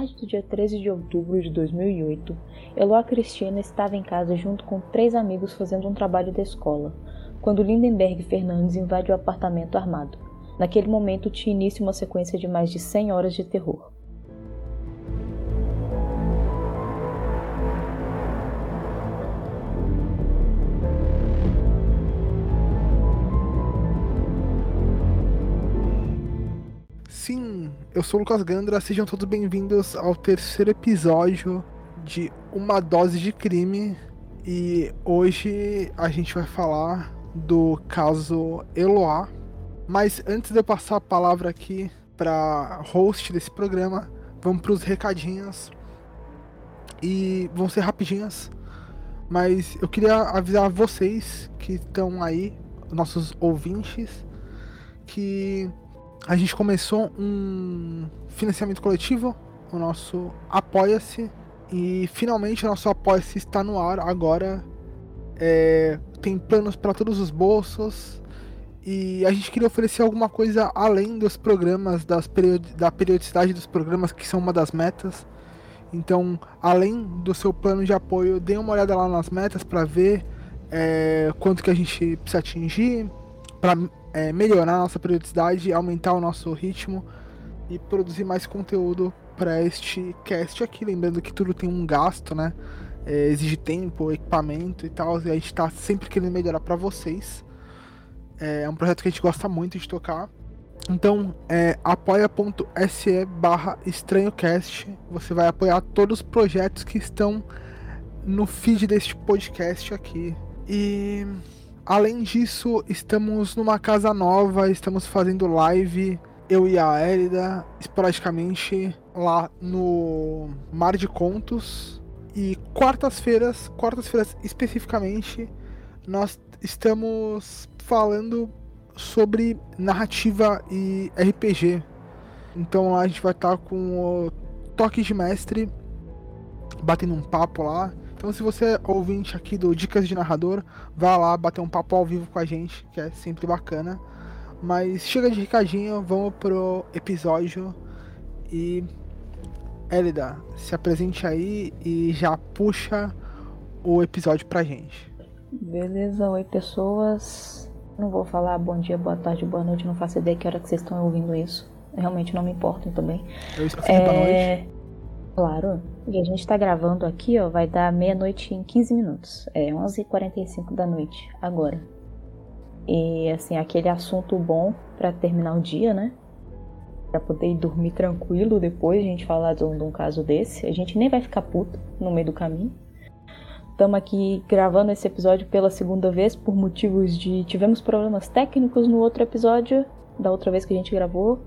tarde do dia 13 de outubro de 2008, Eloá Cristina estava em casa junto com três amigos fazendo um trabalho da escola, quando Lindenberg Fernandes invade o apartamento armado. Naquele momento tinha início uma sequência de mais de 100 horas de terror. Eu sou o Lucas Gandra, sejam todos bem-vindos ao terceiro episódio de Uma Dose de Crime. E hoje a gente vai falar do caso Eloá. Mas antes de eu passar a palavra aqui para host desse programa, vamos para os recadinhos. E vão ser rapidinhas. Mas eu queria avisar vocês que estão aí, nossos ouvintes, que a gente começou um financiamento coletivo, o nosso Apoia-se. E finalmente o nosso Apoia-se está no ar agora. É, tem planos para todos os bolsos. E a gente queria oferecer alguma coisa além dos programas, das da periodicidade dos programas, que são uma das metas. Então, além do seu plano de apoio, dê uma olhada lá nas metas para ver é, quanto que a gente precisa atingir, para é, melhorar a nossa periodicidade, aumentar o nosso ritmo e produzir mais conteúdo para este cast aqui. Lembrando que tudo tem um gasto, né? É, exige tempo, equipamento e tal. E a gente está sempre querendo melhorar para vocês. É, é um projeto que a gente gosta muito de tocar. Então, é apoia.se barra estranhocast. Você vai apoiar todos os projetos que estão no feed deste podcast aqui. E Além disso, estamos numa casa nova, estamos fazendo live, eu e a Elida, esporadicamente, lá no Mar de Contos. E quartas-feiras, quartas-feiras especificamente, nós estamos falando sobre narrativa e RPG. Então a gente vai estar com o Toque de Mestre, batendo um papo lá. Então, se você é ouvinte aqui do Dicas de Narrador, vá lá bater um papo ao vivo com a gente, que é sempre bacana. Mas chega de recadinho, vamos pro episódio e. Elida, se apresente aí e já puxa o episódio pra gente. Beleza, oi pessoas. Não vou falar bom dia, boa tarde, boa noite, não faço ideia que hora que vocês estão ouvindo isso. Realmente não me importam também. Eu esqueci é... boa noite. Claro. E a gente tá gravando aqui, ó, vai dar meia-noite em 15 minutos. É 11h45 da noite, agora. E, assim, aquele assunto bom para terminar o dia, né? Pra poder dormir tranquilo depois a gente falar de um, de um caso desse. A gente nem vai ficar puto no meio do caminho. Estamos aqui gravando esse episódio pela segunda vez por motivos de. Tivemos problemas técnicos no outro episódio, da outra vez que a gente gravou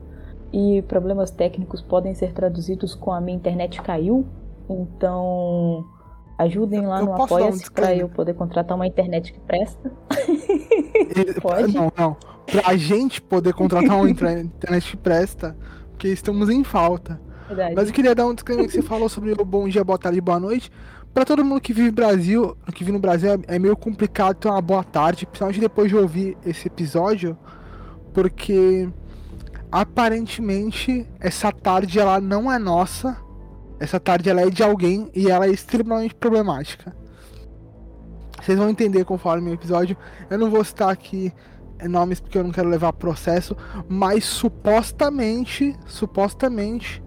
e problemas técnicos podem ser traduzidos com a minha internet caiu. Então, ajudem lá eu no Apoia-se para eu poder contratar uma internet que presta. Pode? Não, não. Pra gente poder contratar uma internet que presta, porque estamos em falta. Verdade. Mas eu queria dar um disclaimer que você falou sobre o bom dia, boa tarde, boa noite. Para todo mundo que vive no Brasil, que vive no Brasil, é, é meio complicado ter uma boa tarde, principalmente depois de ouvir esse episódio, porque aparentemente essa tarde ela não é nossa. Essa tarde ela é de alguém e ela é extremamente problemática. Vocês vão entender conforme o episódio. Eu não vou citar aqui nomes porque eu não quero levar processo, mas supostamente, supostamente,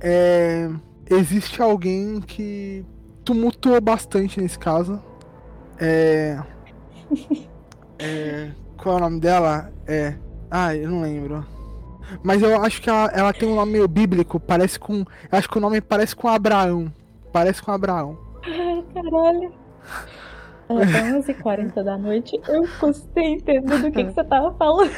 é, existe alguém que tumultuou bastante nesse caso. É, é, qual é o nome dela? É, ah, eu não lembro. Mas eu acho que ela, ela tem um nome meio bíblico, parece com. Eu acho que o nome parece com Abraão. Parece com Abraão. Ai, caralho. Tá 11h40 da noite, eu custei entender do que, que você tava falando.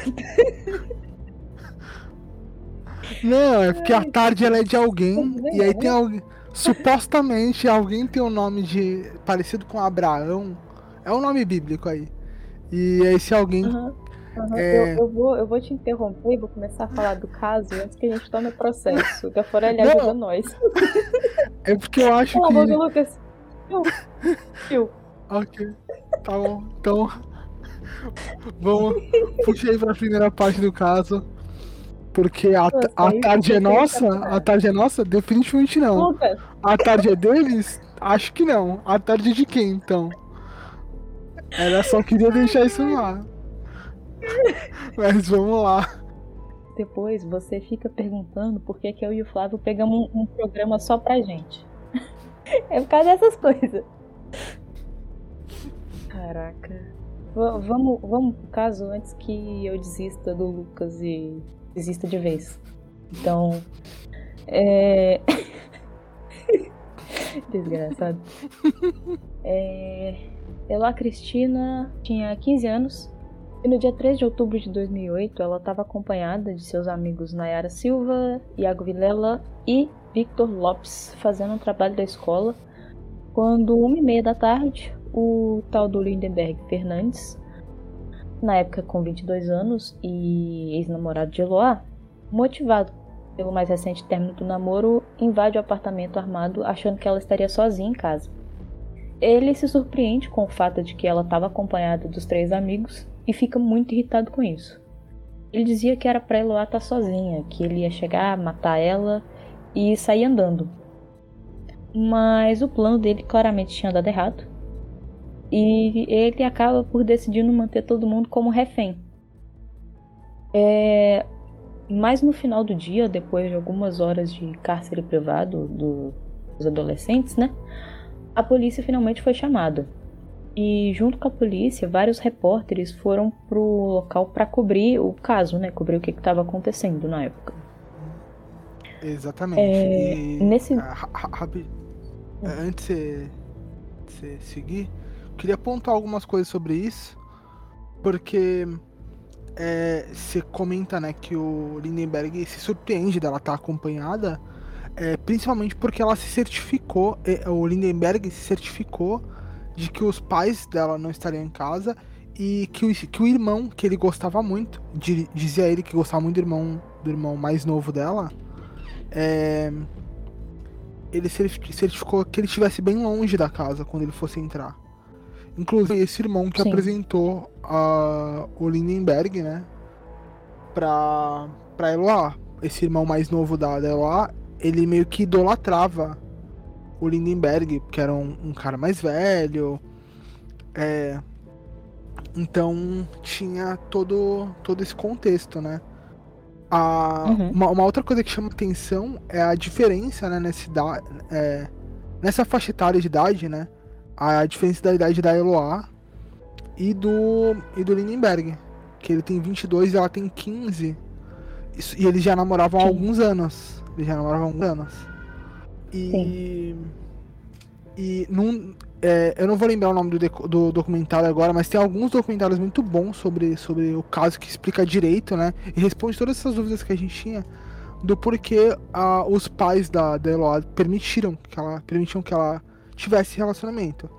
Não, é porque a tarde ela é de alguém, e aí tem alguém. Supostamente alguém tem um nome de. parecido com Abraão. É um nome bíblico aí. E esse alguém uhum. Uhum, é... eu, eu, vou, eu vou te interromper e vou começar a falar do caso antes que a gente tome o processo. Que a Forelli ajuda nós. É porque eu acho Pelo que. Amor Lucas. Eu. Ok. Tá bom. Então. Vamos. Puxei pra primeira parte do caso. Porque a, Nossa, a tarde é nossa? A tarde é nossa? Definitivamente não. Lucas, A tarde é deles? Acho que não. A tarde é de quem, então? Ela só queria deixar isso lá. Mas vamos lá. depois você fica perguntando por que, que eu e o Flávio pegamos um, um programa só pra gente. É por causa dessas coisas. Caraca. Va- vamos, vamos pro caso antes que eu desista do Lucas e desista de vez. Então. É. Desgraçado. É... Ela, Cristina, tinha 15 anos e no dia 3 de outubro de 2008 ela estava acompanhada de seus amigos Nayara Silva, Iago Vilela e Victor Lopes fazendo um trabalho da escola quando, uma e meia da tarde, o tal do Lindenberg Fernandes, na época com 22 anos e ex-namorado de Eloá, motivado pelo mais recente término do namoro, invade o apartamento armado achando que ela estaria sozinha em casa. Ele se surpreende com o fato de que ela estava acompanhada dos três amigos e fica muito irritado com isso. Ele dizia que era pra Eloá estar sozinha, que ele ia chegar, matar ela e sair andando. Mas o plano dele claramente tinha dado errado. E ele acaba por decidindo manter todo mundo como refém. É... Mas no final do dia, depois de algumas horas de cárcere privado do- dos adolescentes, né? A polícia finalmente foi chamada. E junto com a polícia, vários repórteres foram pro local para cobrir o caso, né? Cobrir o que estava acontecendo na época. Exatamente. É, E, nesse- ah, é, Antes de você- seguir, queria pontuar algumas coisas sobre isso, porque é, você comenta né, que o Lindenberg se surpreende dela estar acompanhada, é, principalmente porque ela se certificou, é, o Lindenberg se certificou de que os pais dela não estariam em casa e que o, que o irmão, que ele gostava muito, di- dizia ele que gostava muito do irmão, do irmão mais novo dela, é, ele certi- certificou que ele estivesse bem longe da casa quando ele fosse entrar. Inclusive, esse irmão que Sim. apresentou a, o Lindenberg, né? Pra, pra Eloá. Esse irmão mais novo da, da Eloá, ele meio que idolatrava o Lindenberg, que era um, um cara mais velho. É, então tinha todo, todo esse contexto, né? A, Uhum. uma, uma outra coisa que chama atenção é a diferença, né, nessa, idade, é, nessa faixa etária de idade, né? A diferença da idade da Eloá e do, e do Lindenberg. Que ele tem 22 e ela tem 15. Isso- e eles já namoravam há alguns anos. Eles já namoravam há alguns anos. E. E num, é, eu não vou lembrar o nome do, do documentário agora, mas tem alguns documentários muito bons sobre, sobre o caso que explica direito, né? E responde todas essas dúvidas que a gente tinha do porquê ah, os pais da, da Eloá permitiram que ela permitiam que ela tivesse relacionamento.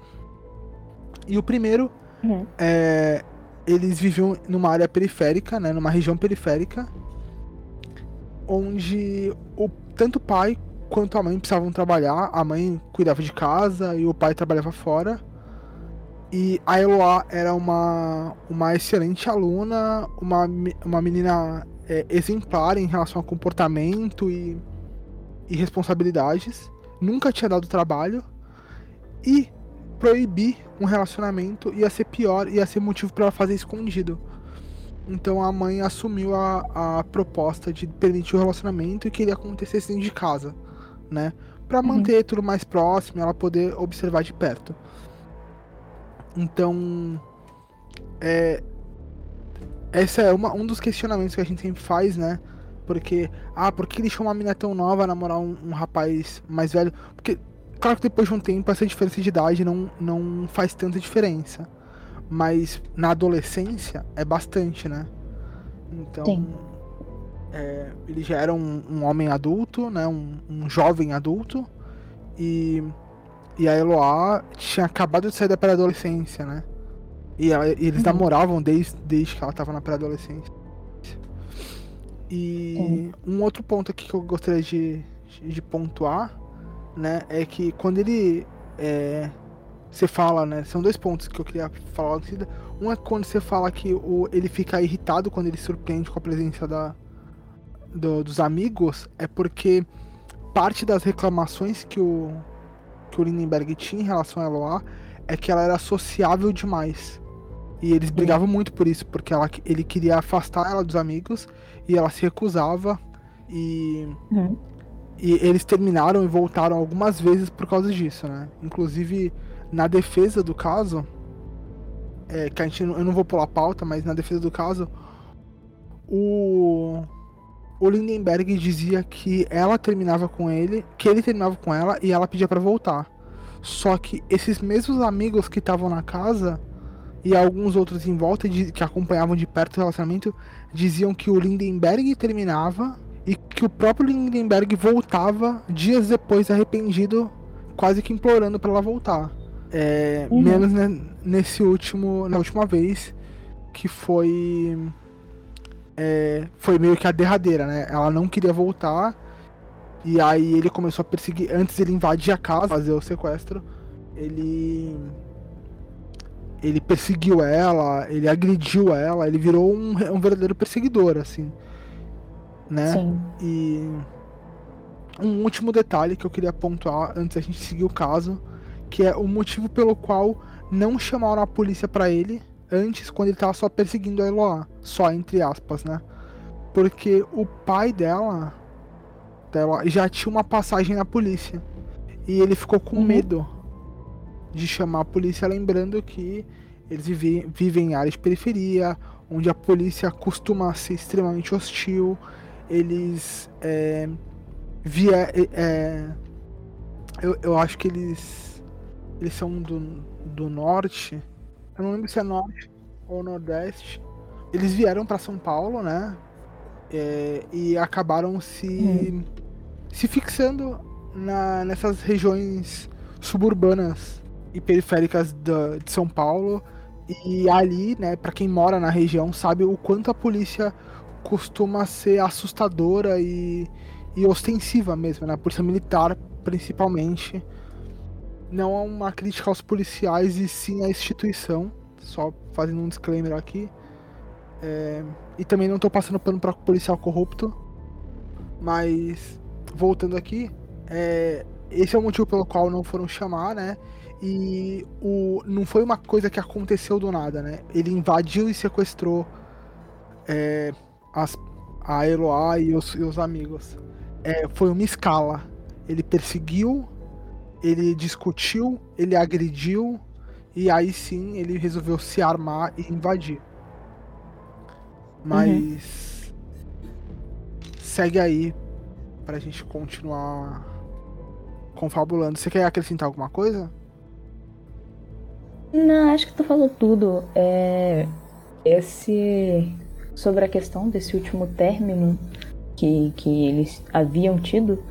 E o primeiro Uhum. é, eles viviam numa área periférica, né, numa região periférica, onde o, tanto o pai quanto a mãe precisavam trabalhar. A mãe cuidava de casa e o pai trabalhava fora. E a Eloá era uma, uma excelente aluna, uma, uma menina é, exemplar em relação ao comportamento e, e responsabilidades. Nunca tinha dado trabalho. E proibir um relacionamento ia ser pior, ia ser motivo para ela fazer escondido. Então a mãe assumiu a, a proposta de permitir o relacionamento e que ele acontecesse dentro de casa, né? Pra Uhum. manter tudo mais próximo, ela poder observar de perto. Então, é, esse é uma, um dos questionamentos que a gente sempre faz, né? Porque, ah, por que deixou uma menina tão nova namorar um, um rapaz mais velho? Porque, claro que depois de um tempo, essa diferença de idade não, não faz tanta diferença. Mas na adolescência é bastante, né? Então, Sim. É, ele já era um, um homem adulto, né? Um, um jovem adulto. E, e a Eloá tinha acabado de sair da pré-adolescência, né? E, ela- e eles Uhum. namoravam desde, desde que ela estava na pré-adolescência. E um outro ponto aqui que eu gostaria de, de pontuar, né? É que quando ele. é, você fala, né? São dois pontos que eu queria falar. Um é quando você fala que o, ele fica irritado quando ele surpreende com a presença da, do, dos amigos é porque parte das reclamações que o, que o Lindenberg tinha em relação a Eloá é que ela era sociável demais. E eles brigavam muito por isso, porque ela, ele queria afastar ela dos amigos e ela se recusava. E, uhum. e eles terminaram e voltaram algumas vezes por causa disso, né? Inclusive, na defesa do caso, é, que a gente, eu não vou pular a pauta, mas na defesa do caso, o, o Lindenberg dizia que ela terminava com ele, que ele terminava com ela e ela pedia para voltar. Só que esses mesmos amigos que estavam na casa e alguns outros em volta de, que acompanhavam de perto o relacionamento diziam que o Lindenberg terminava e que o próprio Lindenberg voltava dias depois arrependido, quase que implorando para ela voltar. É, uhum. Menos né, nesse último, na última vez que foi é, foi meio que a derradeira, né? Ela não queria voltar e aí ele começou a perseguir. Antes ele invadir a casa, fazer o sequestro, ele ele perseguiu ela, ele agrediu ela, ele virou um, um verdadeiro perseguidor, assim. Né? Sim. E um último detalhe que eu queria pontuar antes da gente seguir o caso, que é o motivo pelo qual não chamaram a polícia para ele antes, quando ele tava só perseguindo a Eloá, só entre aspas, né? Porque o pai dela, dela já tinha uma passagem na polícia. E ele ficou com uhum. medo de chamar a polícia, lembrando que eles vivem, vivem em áreas de periferia, onde a polícia costuma ser extremamente hostil. Eles é, via, é, é, eu, eu acho que eles eles são do, do norte. Eu não lembro se é norte ou nordeste. Eles vieram para São Paulo, né? É, e acabaram se hum. se fixando na, nessas regiões suburbanas e periféricas da, de São Paulo. E ali, né, para quem mora na região, sabe o quanto a polícia costuma ser assustadora e, e ostensiva mesmo, né? A polícia militar, principalmente. Não é uma crítica aos policiais e sim à instituição. Só fazendo um disclaimer aqui. É, e também não tô passando pano para policial corrupto. Mas, voltando aqui, é, esse é o motivo pelo qual não foram chamar, né? E o, não foi uma coisa que aconteceu do nada, né? Ele invadiu e sequestrou é, as, a Eloá e os, e os amigos. É, foi uma escala. Ele perseguiu, ele discutiu, ele agrediu, e aí sim ele resolveu se armar e invadir. Mas. Uhum. Segue aí pra gente continuar confabulando. Você quer acrescentar alguma coisa? Não, acho que tu falou tudo. É, esse sobre a questão desse último término que, que eles haviam tido,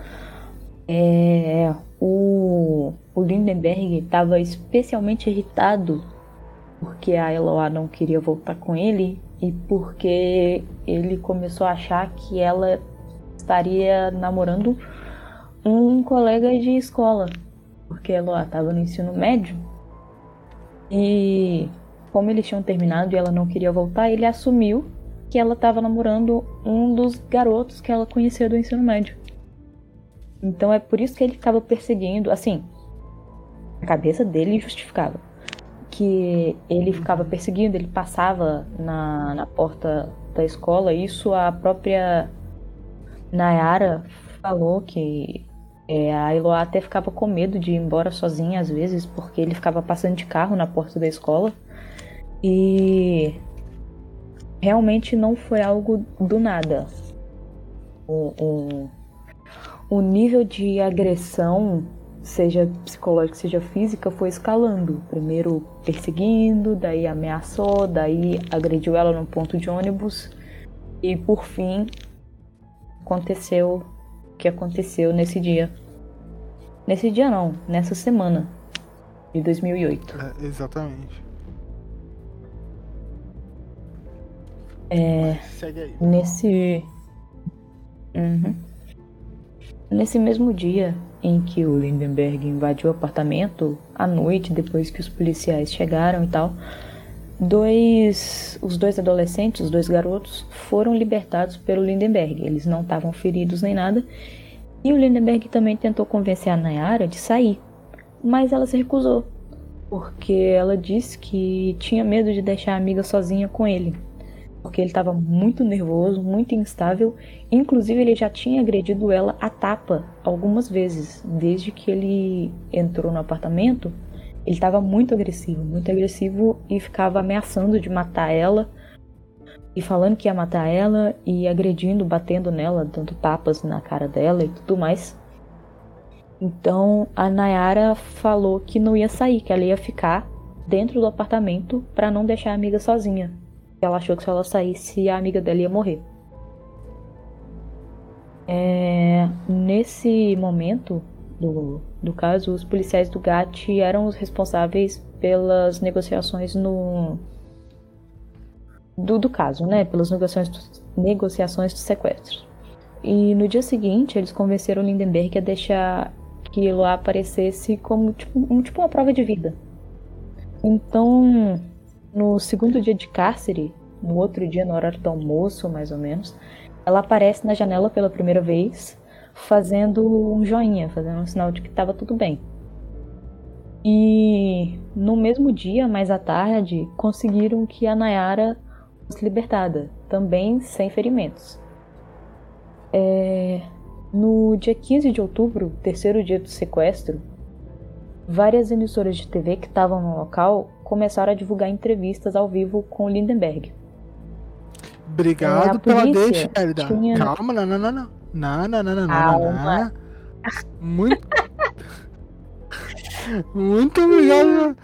é, o, o Lindenberg estava especialmente irritado porque a Eloá não queria voltar com ele e porque ele começou a achar que ela estaria namorando um colega de escola, porque a Eloá estava no ensino médio e como eles tinham terminado e ela não queria voltar, ele assumiu que ela estava namorando um dos garotos que ela conhecia do ensino médio. Então é por isso que ele ficava perseguindo, assim, a cabeça dele justificava que ele ficava perseguindo, ele passava na, na porta da escola. Isso a própria Nayara falou que é, a Eloá até ficava com medo de ir embora sozinha às vezes, porque ele ficava passando de carro na porta da escola. E realmente não foi algo do nada. O, o, o nível de agressão, seja psicológica, seja física, foi escalando. Primeiro perseguindo, daí ameaçou, daí agrediu ela no ponto de ônibus. E por fim, aconteceu que aconteceu nesse dia. Nesse dia não, nessa semana de 2008. É, exatamente. É, nesse uhum. Nesse mesmo dia em que o Lindenberg invadiu o apartamento à noite depois que os policiais chegaram e tal, dois, os dois adolescentes, os dois garotos, foram libertados pelo Lindenberg. Eles não estavam feridos nem nada. E o Lindenberg também tentou convencer a Nayara de sair, mas ela se recusou, porque ela disse que tinha medo de deixar a amiga sozinha com ele, porque ele estava muito nervoso, muito instável, inclusive ele já tinha agredido ela a tapa algumas vezes, desde que ele entrou no apartamento ele estava muito agressivo, muito agressivo e ficava ameaçando de matar ela e falando que ia matar ela e agredindo, batendo nela, dando tapas na cara dela e tudo mais. Então a Nayara falou que não ia sair, que ela ia ficar dentro do apartamento para não deixar a amiga sozinha. Ela achou que se ela saísse a amiga dela ia morrer. É, nesse momento, do, do caso, os policiais do GAT eram os responsáveis pelas negociações no. Do, do caso, né? Pelas negociações negociações do sequestro. E no dia seguinte, eles convenceram Lindenberg a deixar que lá aparecesse como tipo, um, tipo uma prova de vida. Então, no segundo dia de cárcere, no outro dia, na hora do almoço, mais ou menos, ela aparece na janela pela primeira vez fazendo um joinha, fazendo um sinal de que estava tudo bem. E no mesmo dia, mais à tarde, conseguiram que a Nayara fosse libertada, também sem ferimentos. É... No dia 15 de outubro, terceiro dia do sequestro, várias emissoras de TV que estavam no local começaram a divulgar entrevistas ao vivo com Lindenberg. Obrigado é, pela deixa, tinha... Calma, não, não, não, não. Não, não, não, não, não. não. Muito. Muito obrigado.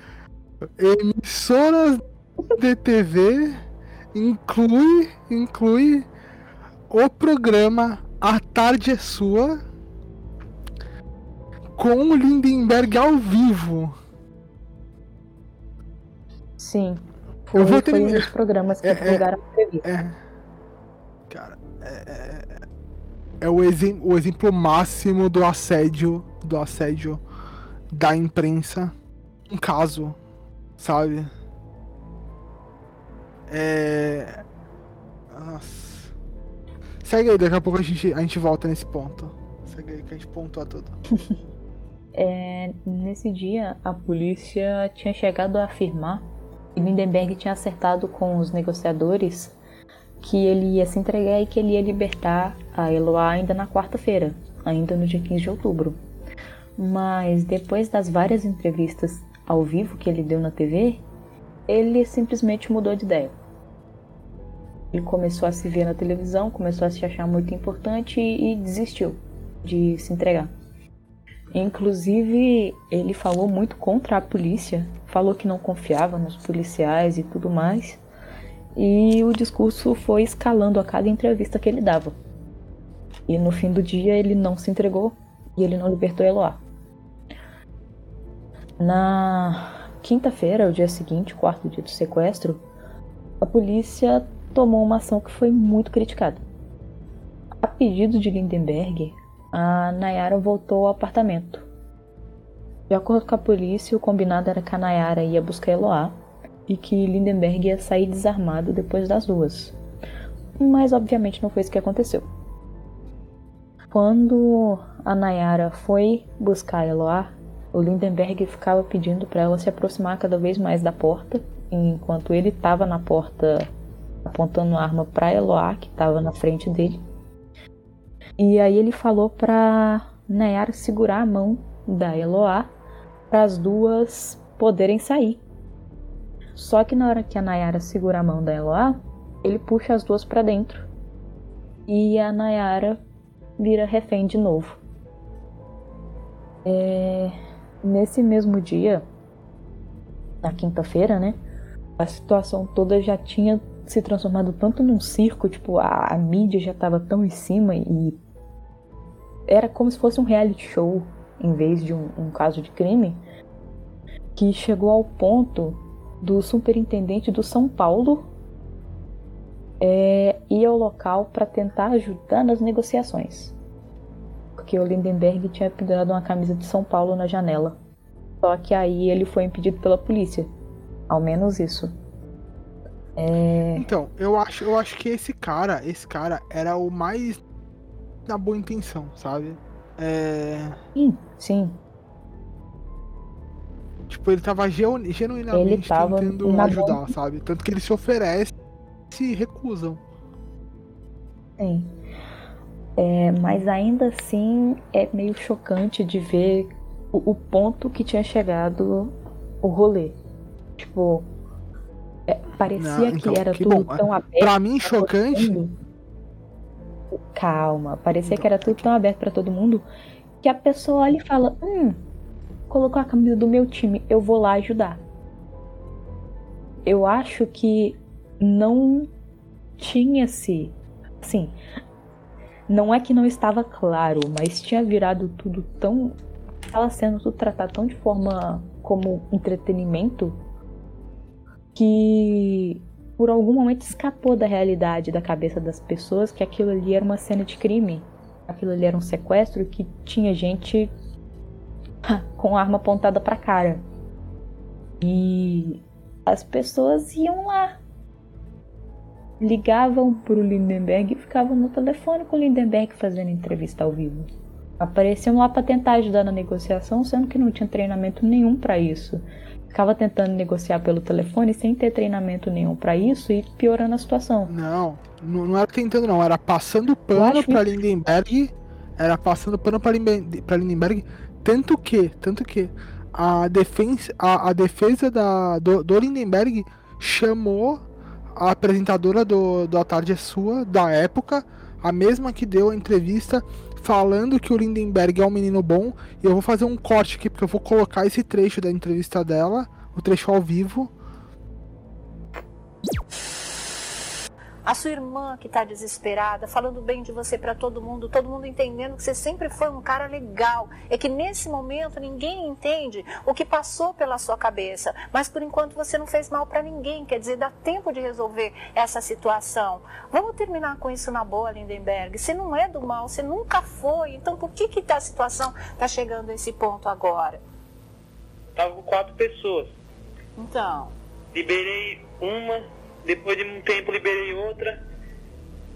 Emissoras de TV inclui, inclui o programa A Tarde é Sua com o Lindenberg ao vivo. Sim. Foi, eu vou ter... foi um dos programas que é, divulgaram é, a entrevista. É, cara, é, é é o, exem o exemplo máximo do assédio, do assédio da imprensa. Um caso, sabe? É. Nossa. Segue aí, daqui a pouco a gente, a gente volta nesse ponto. Segue aí que a gente pontua tudo. é, nesse dia, a polícia tinha chegado a afirmar Lindenberg tinha acertado com os negociadores que ele ia se entregar e que ele ia libertar a Eloá ainda na quarta-feira, ainda no dia 15 de outubro. Mas depois das várias entrevistas ao vivo que ele deu na TV, ele simplesmente mudou de ideia. Ele começou a se ver na televisão, começou a se achar muito importante e desistiu de se entregar. Inclusive, ele falou muito contra a polícia, falou que não confiava nos policiais e tudo mais. E o discurso foi escalando a cada entrevista que ele dava. E no fim do dia ele não se entregou e ele não libertou Eloá. Na quinta-feira, o dia seguinte, quarto dia do sequestro, a polícia tomou uma ação que foi muito criticada. A pedido de Lindenberg, a Nayara voltou ao apartamento. De acordo com a polícia, o combinado era que a Nayara ia buscar Eloá e que Lindenberg ia sair desarmado depois das duas. Mas obviamente não foi isso que aconteceu. Quando a Nayara foi buscar Eloá, o Lindenberg ficava pedindo para ela se aproximar cada vez mais da porta, enquanto ele estava na porta apontando a arma para Eloá, que estava na frente dele. E aí ele falou para Nayara segurar a mão da Eloá para as duas poderem sair só que na hora que a Nayara segura a mão da Eloá, ele puxa as duas para dentro. E a Nayara vira refém de novo. É... Nesse mesmo dia, na quinta-feira, né? A situação toda já tinha se transformado tanto num circo, tipo, a, a mídia já estava tão em cima e era como se fosse um reality show em vez de um, um caso de crime, que chegou ao ponto do superintendente do São Paulo é, ir ao local para tentar ajudar nas negociações. Porque o Lindenberg tinha pendurado uma camisa de São Paulo na janela. Só que aí ele foi impedido pela polícia. Ao menos isso. É... Então, eu acho, eu acho que esse cara, esse cara era o mais na boa intenção, sabe? É... Sim, sim. Tipo, ele tava genuinamente ele tava tentando ajudar, sabe? Tanto que ele se oferece e se recusam. Sim. É, mas ainda assim é meio chocante de ver o, o ponto que tinha chegado o rolê. Tipo, é, parecia Não, então, que era que tudo bom. tão aberto. Pra mim, chocante. Calma, parecia então, que era tudo tão aberto para todo mundo que a pessoa olha e fala: Hum, colocou a camisa do meu time, eu vou lá ajudar. Eu acho que não tinha-se. Assim, não é que não estava claro, mas tinha virado tudo tão. Estava sendo tudo tratado tão de forma como entretenimento que por algum momento escapou da realidade da cabeça das pessoas que aquilo ali era uma cena de crime. Aquilo ali era um sequestro que tinha gente com arma apontada para cara. E as pessoas iam lá. Ligavam pro Lindenberg e ficavam no telefone com o Lindenberg fazendo entrevista ao vivo. Apareciam lá para tentar ajudar na negociação, sendo que não tinha treinamento nenhum para isso ficava tentando negociar pelo telefone sem ter treinamento nenhum para isso e piorando a situação. Não, não era tentando não, era passando pano para Lindenberg, era passando pano para Lindenberg, tanto que, tanto que a defesa, a, a defesa da, do, do, Lindenberg chamou a apresentadora do, do A Tarde é Sua, da época, a mesma que deu a entrevista falando que o Lindenberg é um menino bom. E eu vou fazer um corte aqui, porque eu vou colocar esse trecho da entrevista dela, o trecho ao vivo. A sua irmã que está desesperada, falando bem de você para todo mundo, todo mundo entendendo que você sempre foi um cara legal. É que nesse momento ninguém entende o que passou pela sua cabeça, mas por enquanto você não fez mal para ninguém, quer dizer, dá tempo de resolver essa situação. Vamos terminar com isso na boa, Lindenberg. Você não é do mal, você nunca foi. Então por que que tá a situação está chegando a esse ponto agora? Tava com quatro pessoas. Então. Liberei uma depois de um tempo liberei outra.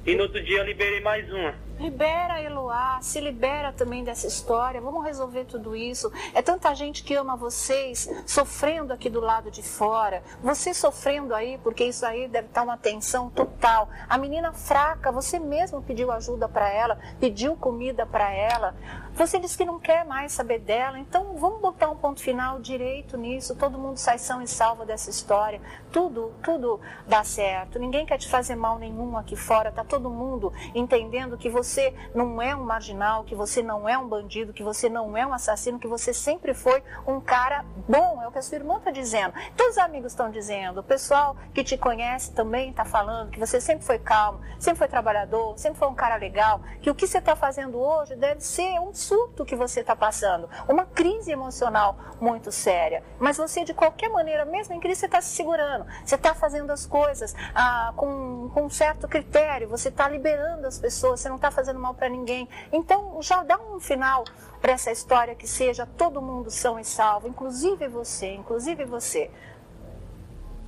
E no outro dia liberei mais uma. Libera, Eloá, se libera também dessa história. Vamos resolver tudo isso. É tanta gente que ama vocês, sofrendo aqui do lado de fora. Você sofrendo aí, porque isso aí deve estar uma tensão total. A menina fraca, você mesmo pediu ajuda para ela, pediu comida para ela. Você disse que não quer mais saber dela. Então vamos botar um ponto final direito nisso. Todo mundo sai são e salva dessa história. Tudo, tudo dá certo. Ninguém quer te fazer mal nenhum aqui fora. Tá todo mundo entendendo que você não é um marginal, que você não é um bandido, que você não é um assassino, que você sempre foi um cara bom. É o que a sua irmã está dizendo. Todos os amigos estão dizendo. O pessoal que te conhece também está falando que você sempre foi calmo, sempre foi trabalhador, sempre foi um cara legal. Que o que você está fazendo hoje deve ser um surto que você está passando, uma crise emocional muito séria. Mas você, de qualquer maneira, mesmo em crise, você está se segurando. Você está fazendo as coisas ah, com, com um certo critério. Você está liberando as pessoas. Você não está fazendo mal para ninguém. Então, já dá um final para essa história que seja todo mundo são e salvo, inclusive você, inclusive você.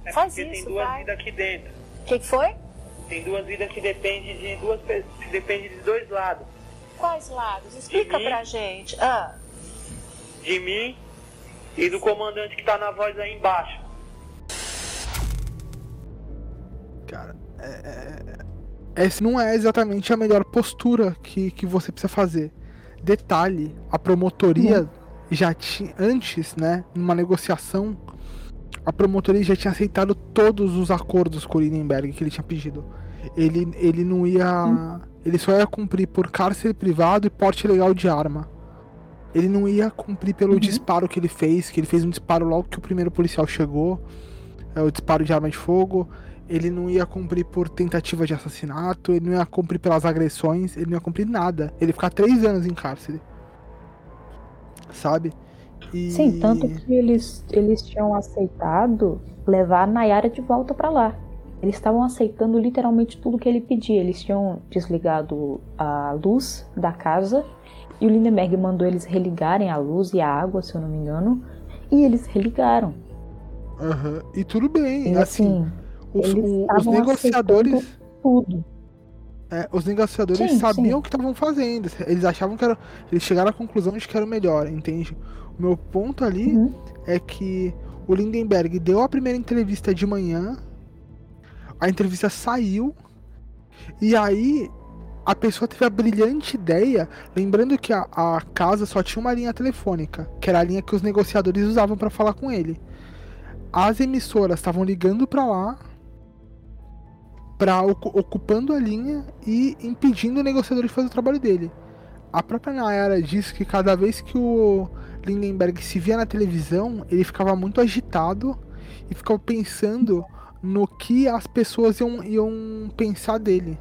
É Faz isso, tem duas vai. vidas aqui dentro. O que, que, foi? Tem duas vidas que dependem de duas que depende de dois lados. Quais lados? Explica pra gente. Ah. De mim e do comandante que tá na voz aí embaixo. Cara, é, é, essa não é exatamente a melhor postura que, que você precisa fazer. Detalhe, a promotoria uhum. já tinha, antes, né, numa negociação, a promotoria já tinha aceitado todos os acordos com o Lindenberg que ele tinha pedido. Ele, ele não ia. Uhum. Ele só ia cumprir por cárcere privado e porte legal de arma. Ele não ia cumprir pelo uhum. disparo que ele fez, que ele fez um disparo logo que o primeiro policial chegou. É, o disparo de arma de fogo ele não ia cumprir por tentativa de assassinato, ele não ia cumprir pelas agressões, ele não ia cumprir nada. Ele ia ficar três anos em cárcere. Sabe? E... Sim, tanto que eles, eles tinham aceitado levar a Nayara de volta para lá. Eles estavam aceitando literalmente tudo que ele pedia. Eles tinham desligado a luz da casa e o Lindenberg mandou eles religarem a luz e a água, se eu não me engano, e eles religaram. Uhum. E tudo bem, e assim, assim os, o- os negociadores. Tudo. É, os negociadores Sim, sabiam sim. o que estavam fazendo. Eles achavam que era. Eles chegaram à conclusão de que era o melhor, entende? O meu ponto ali Uhum. é que o Lindenberg deu a primeira entrevista de manhã, a entrevista saiu, e aí a pessoa teve a brilhante ideia, lembrando que a, a casa só tinha uma linha telefônica, que era a linha que os negociadores usavam para falar com ele. As emissoras estavam ligando para lá, ocu- ocupando a linha e impedindo o negociador de fazer o trabalho dele. A própria Nayara disse que cada vez que o Lindenberg se via na televisão, ele ficava muito agitado e ficava pensando no que as pessoas iam, iam pensar dele.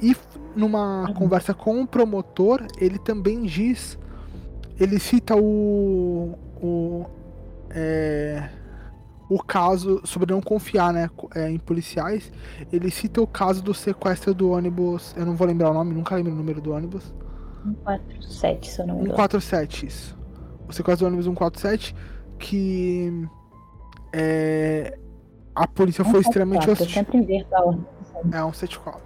E numa conversa com o promotor, ele também diz, ele cita o, o, é, o caso sobre não confiar né, é, em policiais. Ele cita o caso do sequestro do ônibus, eu não vou lembrar o nome, nunca lembro o número do ônibus. 147, se eu não me engano. 147, isso. O sequestro do ônibus 147, que é, a polícia foi extremamente 174, Eu hostil. sempre inverto a ordem. É, 174.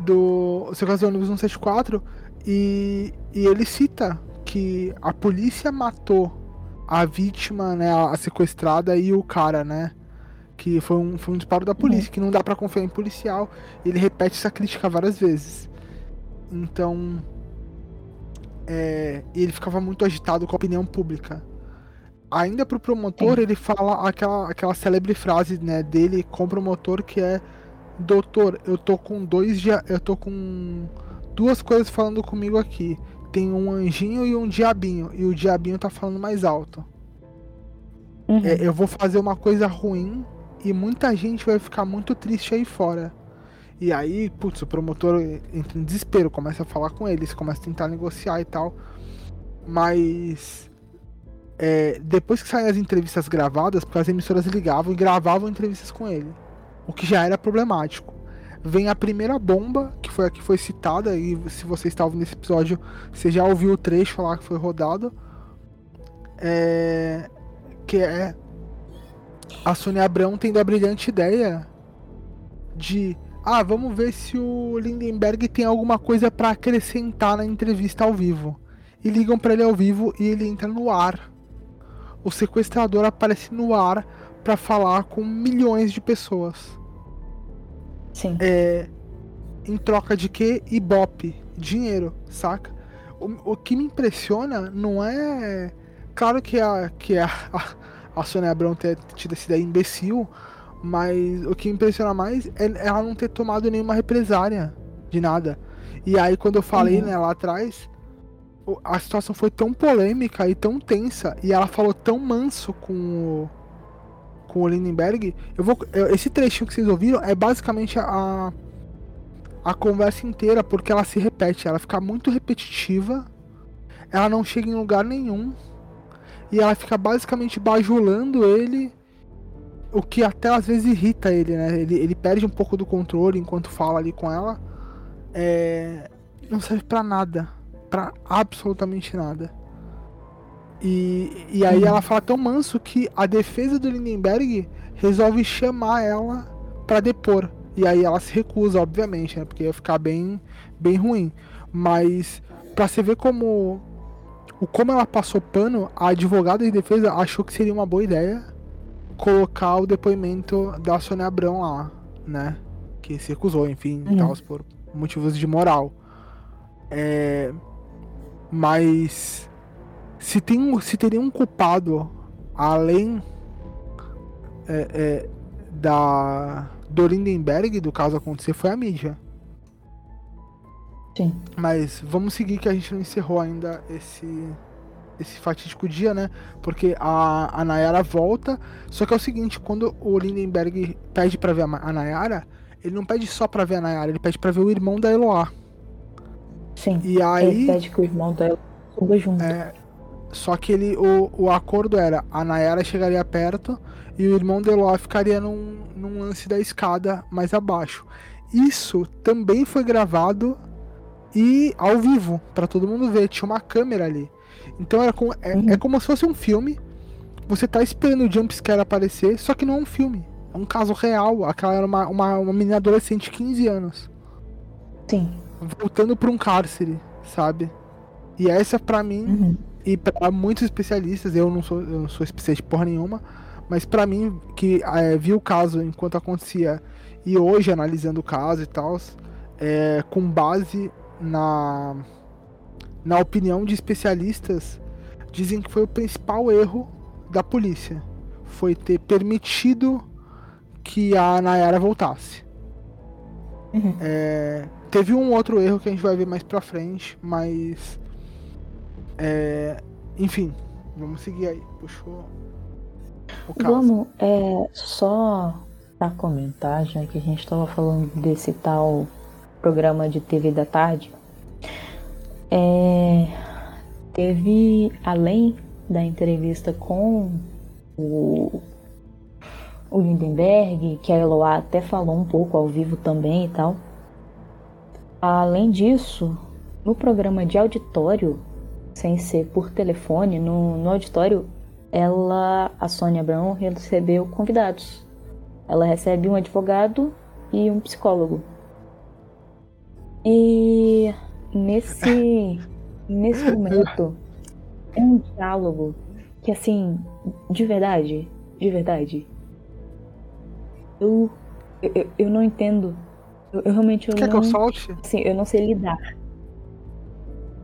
Do sequestro do ônibus 174, e, e ele cita que a polícia matou a vítima, né, a, sequestrada e o cara, né? Que foi um, foi um disparo da polícia, que não dá pra confiar em policial. Ele repete essa crítica várias vezes. Então. É, ele ficava muito agitado com a opinião pública. Ainda pro promotor, Sim. ele fala aquela, aquela célebre frase né, dele com o promotor que é Doutor, eu tô com dois dia... eu tô com duas coisas falando comigo aqui. Tem um anjinho e um diabinho. E o diabinho tá falando mais alto. Uhum. É, eu vou fazer uma coisa ruim e muita gente vai ficar muito triste aí fora. E aí, putz, o promotor entra em desespero, começa a falar com eles, começa a tentar negociar e tal. Mas é, depois que saem as entrevistas gravadas, porque as emissoras ligavam e gravavam entrevistas com ele. O que já era problemático. Vem a primeira bomba, que foi a que foi citada, e se você está ouvindo esse episódio, você já ouviu o trecho lá que foi rodado. É, que é a Sônia Abrão tendo a brilhante ideia de ah, vamos ver se o Lindenberg tem alguma coisa pra acrescentar na entrevista ao vivo. E ligam pra ele ao vivo e ele entra no ar. O sequestrador aparece no ar pra falar com milhões de pessoas. Sim. É, em troca de quê? Ibope, dinheiro, saca? O, o que me impressiona não é. Claro que a, que a, a, a Sônia Abrão ter tido essa ideia imbecil, mas o que me impressiona mais é ela não ter tomado nenhuma represária de nada. E aí, quando eu falei Uhum. né, lá atrás, a situação foi tão polêmica e tão tensa, e ela falou tão manso com o, com o Lindenberg. Eu vou, eu- esse trechinho que vocês ouviram é basicamente a, a conversa inteira, porque ela se repete, ela fica muito repetitiva, ela não chega em lugar nenhum, e ela fica basicamente bajulando ele, o que até às vezes irrita ele, né? Ele, ele perde um pouco do controle enquanto fala ali com ela. É, não serve pra nada, pra absolutamente nada. E, e aí ela fala tão manso que a defesa do Lindenberg resolve chamar ela pra depor. E aí ela se recusa, obviamente, né? Porque ia ficar bem, bem ruim. Mas pra você ver como o como ela passou pano, a advogada de defesa achou que seria uma boa ideia colocar o depoimento da Sônia Abrão lá, né? Que se recusou, enfim, Uhum. tal, por motivos de moral. É, mas se tem se teria um culpado além é, é, da do Lindenberg do caso acontecer foi a mídia. Sim. Mas vamos seguir que a gente não encerrou ainda esse esse fatídico dia, né? Porque a, a Nayara volta. Só que é o seguinte, quando o Lindenberg pede pra ver a, a Nayara, ele não pede só pra ver a Nayara, ele pede pra ver o irmão da Eloá. Sim. E aí. Ele pede que o irmão dela suba junto. É, só que ele, o, o acordo era a Nayara chegaria perto e o irmão de ficaria num, num lance da escada mais abaixo. Isso também foi gravado e ao vivo, pra todo mundo ver. Tinha uma câmera ali. Então era com, é, Uhum. é como se fosse um filme. Você tá esperando o jumpscare aparecer, só que não é um filme. É um caso real. Aquela era uma, uma, uma menina adolescente de 15 anos. Sim. Voltando pra um cárcere, sabe? E essa, pra mim, Uhum. e pra muitos especialistas, eu não sou, eu não sou especialista de porra nenhuma, mas pra mim, que é, vi o caso enquanto acontecia e hoje analisando o caso e tal, é, com base na, na opinião de especialistas, dizem que foi o principal erro da polícia. Foi ter permitido que a Nayara voltasse. Uhum. É, teve um outro erro que a gente vai ver mais pra frente, mas. é, enfim, vamos seguir aí. Puxou. Vamos, é, só pra comentar, já que a gente tava falando desse tal programa de TV da tarde. É, teve, além da entrevista com o, o Lindenberg, que a Eloá até falou um pouco ao vivo também e tal. Além disso, no programa de auditório, sem ser por telefone, no, no auditório ela, a Sônia Abrão, recebeu convidados. Ela recebe um advogado e um psicólogo. E nesse, nesse momento é um diálogo que assim, de verdade, de verdade, eu, eu, eu não entendo. Eu, eu realmente eu Quer que não, eu solte? assim, eu não sei lidar.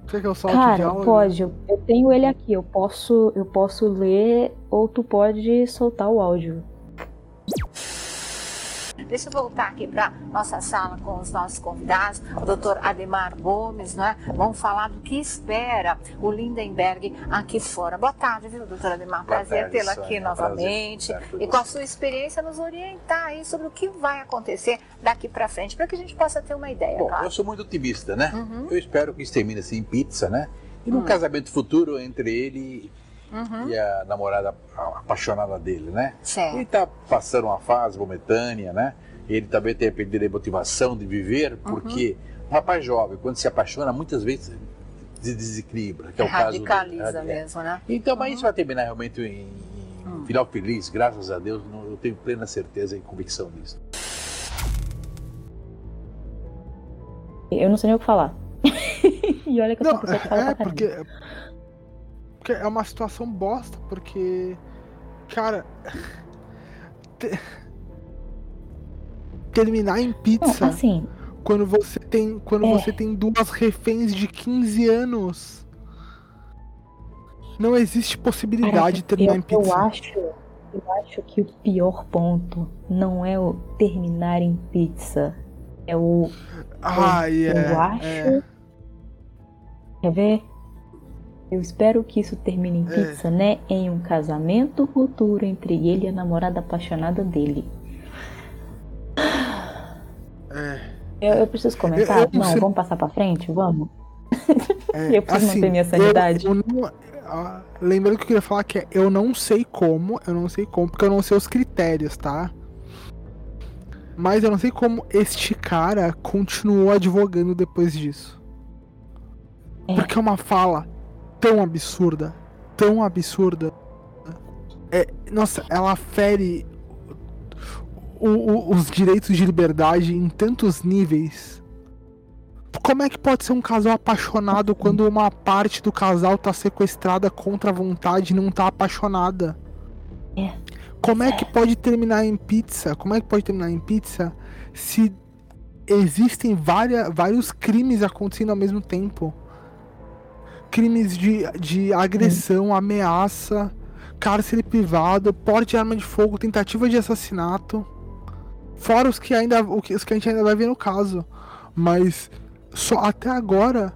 Quer que eu solte Cara, diálogo? pode. Eu, eu tenho ele aqui. Eu posso, eu posso ler ou tu pode soltar o áudio. Deixa eu voltar aqui para nossa sala com os nossos convidados, o doutor Ademar Gomes, né? Vamos falar do que espera o Lindenberg aqui fora. Boa tarde, viu, doutor Ademar? Boa Prazer tê-lo aqui Prazer novamente. E com a sua experiência nos orientar aí sobre o que vai acontecer daqui para frente, para que a gente possa ter uma ideia, Bom, claro. eu sou muito otimista, né? Uhum. Eu espero que isso termine assim em pizza, né? E num Hum. casamento futuro entre ele Uhum. e a namorada apaixonada dele, né? Certo. Ele tá passando uma fase momentânea, né? Ele também tem perdido a motivação de viver, porque um rapaz jovem, quando se apaixona, muitas vezes se desequilibra, que é o caso. Radicaliza É. mesmo, né? Então, mas isso vai terminar realmente em, em Hum. final feliz, graças a Deus, eu tenho plena certeza e convicção disso. Eu não sei nem o que falar. e olha que eu sou Não, pessoa que fala é, pra porque é uma situação bosta, porque, cara, te- terminar em Não, pizza assim, quando você tem quando É. você tem duas reféns de 15 anos, não existe possibilidade de terminar eu, em pizza. eu acho, eu acho que o pior ponto não é o terminar em pizza. É o. Ai, é, eu acho. é. Quer ver? Eu espero que isso termine em É. pizza, né? Em um casamento futuro entre ele e a namorada apaixonada dele. É, Eu, eu preciso comentar? Eu- eu não vamos passar pra frente? Vamos? é, Eu preciso manter minha sanidade. eu não- ah, lembrando que eu queria falar que é, eu não sei como, eu não sei como, porque eu não sei os critérios, tá? Mas eu não sei como este cara continuou advogando depois disso. É. Porque é uma fala tão absurda, tão absurda. É, nossa, ela fere o- o- os direitos de liberdade em tantos níveis. Como é que pode ser um casal apaixonado quando uma parte do casal tá sequestrada contra a vontade e não tá apaixonada? É. Como é que pode terminar em pizza? Como é que pode terminar em pizza se existem várias, vários crimes acontecendo ao mesmo tempo? Crimes de, de agressão, ameaça, cárcere privado, porte de arma de fogo, tentativa de assassinato. Fora os que ainda os que a gente ainda vai ver no caso. Mas só até agora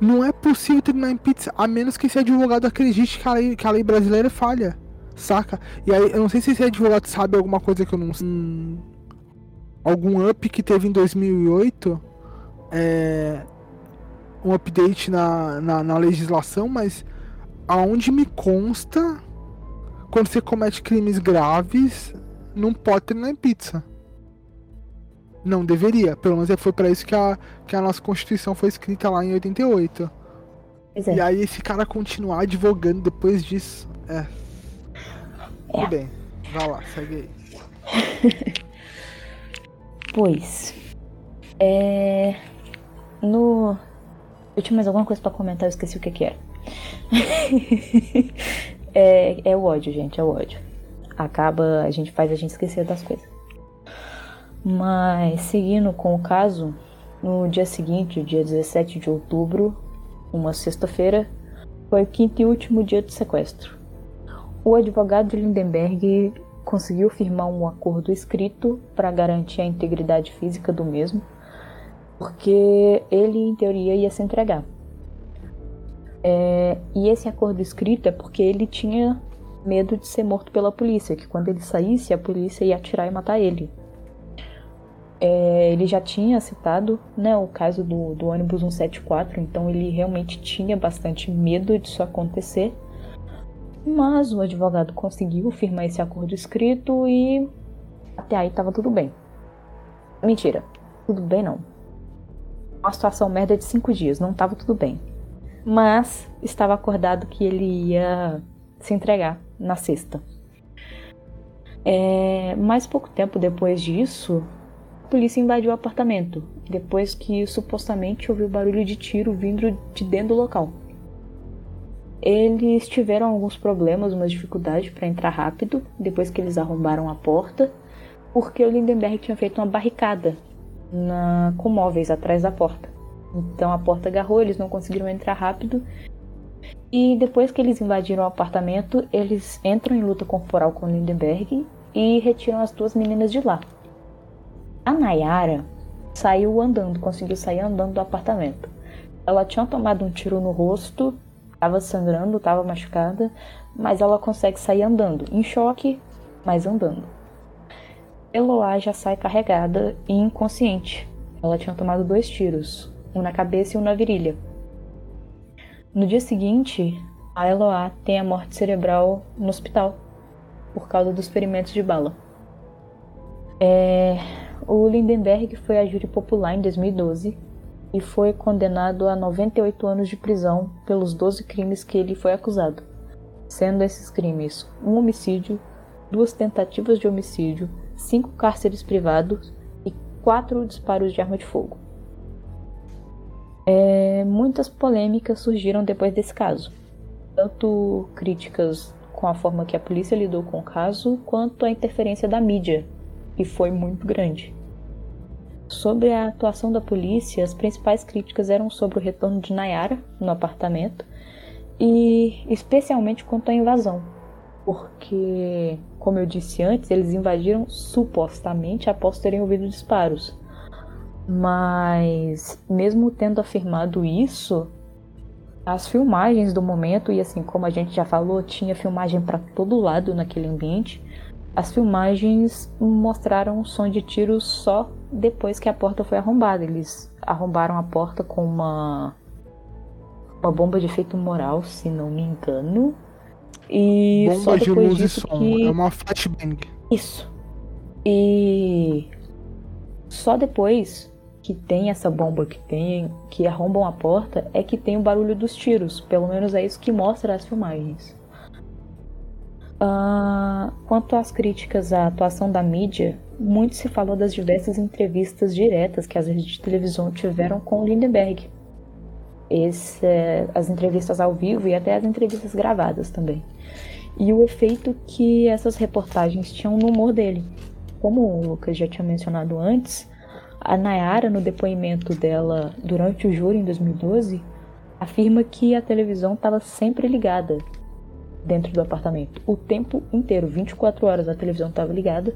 não é possível terminar em pizza, a menos que esse advogado acredite que a lei, que a lei brasileira é falha. Saca? E aí, eu não sei se esse advogado sabe alguma coisa que eu não sei. Hum, algum up que teve em 2008. É. Um update na, na, na legislação, mas aonde me consta, quando você comete crimes graves, não pode terminar em pizza. Não deveria. Pelo menos foi pra isso que a, que a nossa Constituição foi escrita lá em 88. Pois E é. aí esse cara continuar advogando depois disso. É. É. Tudo bem. Vai lá, segue aí. pois. É. No. Eu tinha mais alguma coisa para comentar, eu esqueci o que, que era. é, é o ódio, gente, é o ódio. Acaba, a gente faz a gente esquecer das coisas. Mas seguindo com o caso, no dia seguinte, dia 17 de outubro, uma sexta-feira, foi o quinto e último dia do sequestro. O advogado de Lindenberg conseguiu firmar um acordo escrito para garantir a integridade física do mesmo, porque ele, em teoria, ia se entregar. É, e esse acordo escrito é porque ele tinha medo de ser morto pela polícia, que quando ele saísse, a polícia ia atirar e matar ele. É, ele já tinha citado né, o caso do, do ônibus 174, então ele realmente tinha bastante medo disso acontecer. Mas o advogado conseguiu firmar esse acordo escrito e até aí tava tudo bem. Mentira, tudo bem não. Uma situação merda de cinco dias, não tava tudo bem. Mas estava acordado que ele ia se entregar na sexta. É, mais pouco tempo depois disso, a polícia invadiu o apartamento, depois que supostamente ouviu barulho de tiro vindo de dentro do local. Eles tiveram alguns problemas, umas dificuldades para entrar rápido, depois que eles arrombaram a porta, porque o Lindenberg tinha feito uma barricada na, com móveis atrás da porta. Então a porta agarrou, eles não conseguiram entrar rápido. E depois que eles invadiram o apartamento, eles entram em luta corporal com Lindenberg e retiram as duas meninas de lá. A Nayara saiu andando, conseguiu sair andando do apartamento. Ela tinha tomado um tiro no rosto, estava sangrando, estava machucada, mas ela consegue sair andando, em choque, mas andando. Eloá já sai carregada e inconsciente. Ela tinha tomado dois tiros, um na cabeça e um na virilha. No dia seguinte, a Eloá tem a morte cerebral no hospital por causa dos ferimentos de bala. É, o Lindenberg foi a júri popular em 2012 e foi condenado a 98 anos de prisão pelos 12 crimes que ele foi acusado, sendo esses crimes um homicídio, duas tentativas de homicídio, cinco cárceres privados e quatro disparos de arma de fogo. É, muitas polêmicas surgiram depois desse caso, tanto críticas com a forma que a polícia lidou com o caso, quanto a interferência da mídia, que foi muito grande. Sobre a atuação da polícia, as principais críticas eram sobre o retorno de Nayara no apartamento e especialmente quanto à invasão, porque, como eu disse antes, eles invadiram supostamente após terem ouvido disparos. Mas, mesmo tendo afirmado isso, as filmagens do momento, e assim como a gente já falou, tinha filmagem para todo lado naquele ambiente, as filmagens mostraram o som de tiros só depois que a porta foi arrombada. Eles arrombaram a porta com uma uma bomba de efeito moral, se não me engano. E bomba só de luz e som. que é uma flashbang. Isso. E só depois que tem essa bomba que tem que arrombam a porta é que tem o barulho dos tiros. Pelo menos é isso que mostra as filmagens. Uh, quanto às críticas à atuação da mídia, muito se falou das diversas entrevistas diretas que as redes de televisão tiveram com Lindenberg. Esse, as entrevistas ao vivo e até as entrevistas gravadas também. E o efeito que essas reportagens tinham no humor dele. Como o Lucas já tinha mencionado antes, a Nayara, no depoimento dela durante o júri em 2012, afirma que a televisão estava sempre ligada dentro do apartamento. O tempo inteiro, 24 horas, a televisão estava ligada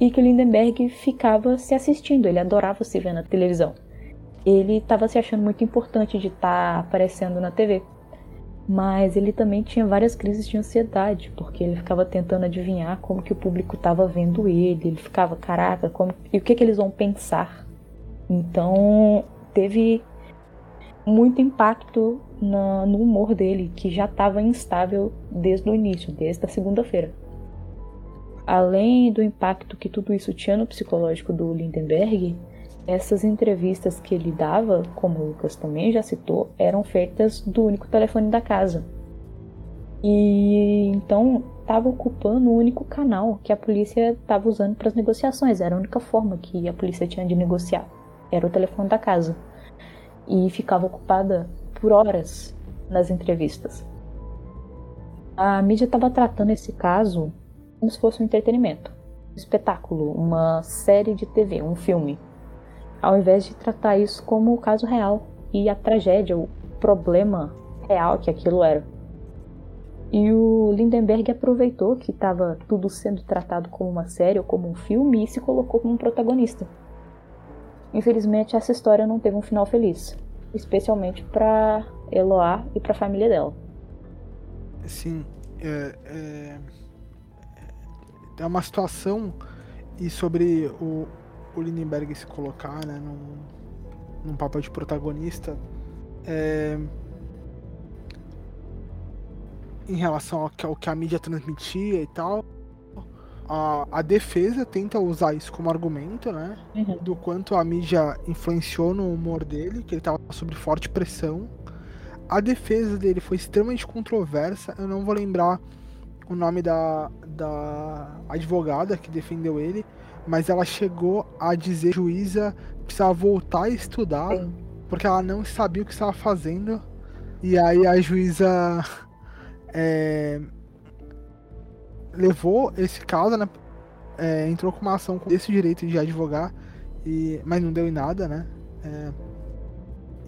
e que Lindenberg ficava se assistindo, ele adorava se ver na televisão. Ele estava se achando muito importante de estar tá aparecendo na TV. Mas ele também tinha várias crises de ansiedade, porque ele ficava tentando adivinhar como que o público estava vendo ele, ele ficava, caraca, como, e o que, que eles vão pensar. Então, teve muito impacto no, no humor dele, que já estava instável desde o início, desde a segunda-feira. Além do impacto que tudo isso tinha no psicológico do Lindenberg, essas entrevistas que ele dava, como o Lucas também já citou, eram feitas do único telefone da casa. E então estava ocupando o único canal que a polícia estava usando para as negociações. Era a única forma que a polícia tinha de negociar. Era o telefone da casa. E ficava ocupada por horas nas entrevistas. A mídia estava tratando esse caso como se fosse um entretenimento, um espetáculo, uma série de TV, um filme, ao invés de tratar isso como o caso real e a tragédia, o problema real que aquilo era. E o Lindenberg aproveitou que estava tudo sendo tratado como uma série ou como um filme e se colocou como um protagonista. Infelizmente, essa história não teve um final feliz, especialmente para Eloá e para a família dela. Sim, é, é, é, uma situação e sobre o, o Lindenberg se colocar né, num, num papel de protagonista. É, em relação ao que, ao que a mídia transmitia e tal. A, a, defesa tenta usar isso como argumento, né? Uhum. Do quanto a mídia influenciou no humor dele, que ele estava sob forte pressão. A defesa dele foi extremamente controversa. Eu não vou lembrar o nome da, da advogada que defendeu ele, mas ela chegou a dizer que a juíza precisava voltar a estudar, Sim. porque ela não sabia o que estava fazendo. E aí a juíza é, levou esse caso, né? É, entrou com uma ação com esse direito de advogar, e, mas não deu em nada, né? É,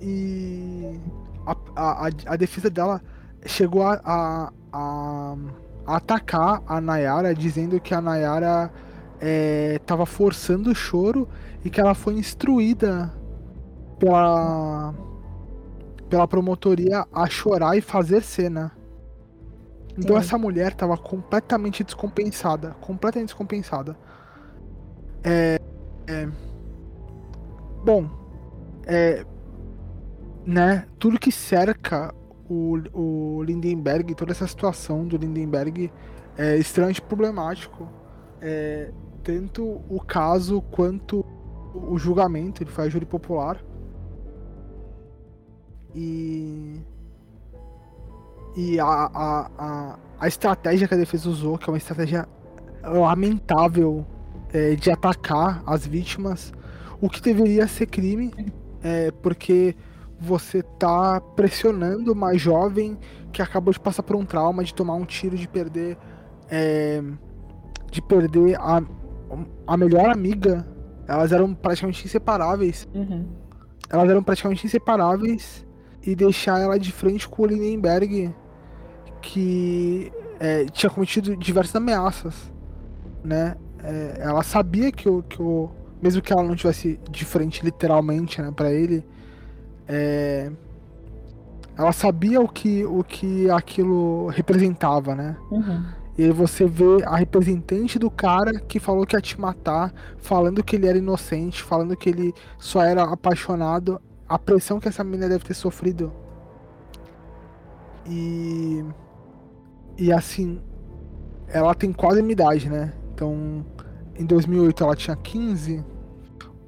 e a, a, a, defesa dela chegou a, a, a, atacar a Nayara, dizendo que a Nayara estava é, forçando o choro e que ela foi instruída pela, pela promotoria a chorar e fazer cena. Então Sim. essa mulher tava completamente descompensada. Completamente descompensada. É. é bom. É. Né? Tudo que cerca o, o Lindenberg, toda essa situação do Lindenberg é extremamente problemático. É, tanto o caso quanto o julgamento. Ele foi a júri popular. E e a, a, a, a, estratégia que a defesa usou, que é uma estratégia lamentável é, de atacar as vítimas, o que deveria ser crime, é, porque você tá pressionando uma jovem que acabou de passar por um trauma, de tomar um tiro, de perder. É, de perder a, a melhor amiga. Elas eram praticamente inseparáveis. Uhum. Elas eram praticamente inseparáveis e deixar ela de frente com o Lindenberg, que é, tinha cometido diversas ameaças, né? É, ela sabia que o, que o. Mesmo que ela não tivesse de frente literalmente né, para ele, é, ela sabia o que, o que aquilo representava, né? Uhum. E aí você vê a representante do cara que falou que ia te matar, falando que ele era inocente, falando que ele só era apaixonado a pressão que essa menina deve ter sofrido. E. E assim. Ela tem quase a minha idade, né? Então. Em 2008 ela tinha 15.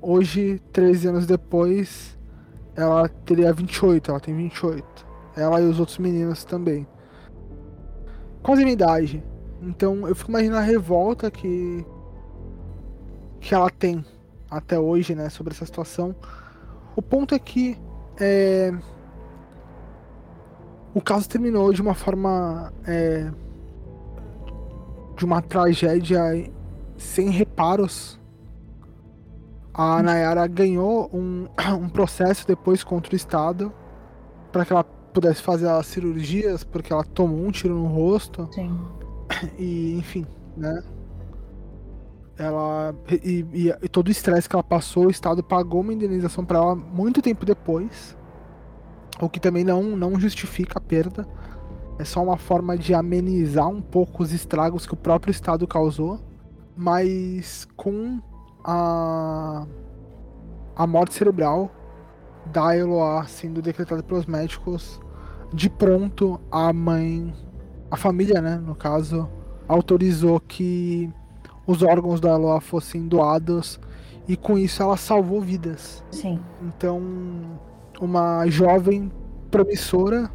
Hoje, 13 anos depois, ela teria 28. Ela tem 28. Ela e os outros meninos também. Quase a minha idade. Então eu fico imaginando a revolta que. que ela tem até hoje, né? Sobre essa situação o ponto é que é, o caso terminou de uma forma é, de uma tragédia sem reparos. A Nayara ganhou um, um processo depois contra o Estado para que ela pudesse fazer as cirurgias porque ela tomou um tiro no rosto. Sim. E enfim, né? ela e, e, e todo o estresse que ela passou, o Estado pagou uma indenização para ela muito tempo depois, o que também não, não justifica a perda. É só uma forma de amenizar um pouco os estragos que o próprio Estado causou, mas com a, a morte cerebral da Eloá sendo decretada pelos médicos, de pronto a mãe, a família, né, no caso, autorizou que os órgãos da Eloá fossem doados e com isso ela salvou vidas. Sim. Então, uma jovem promissora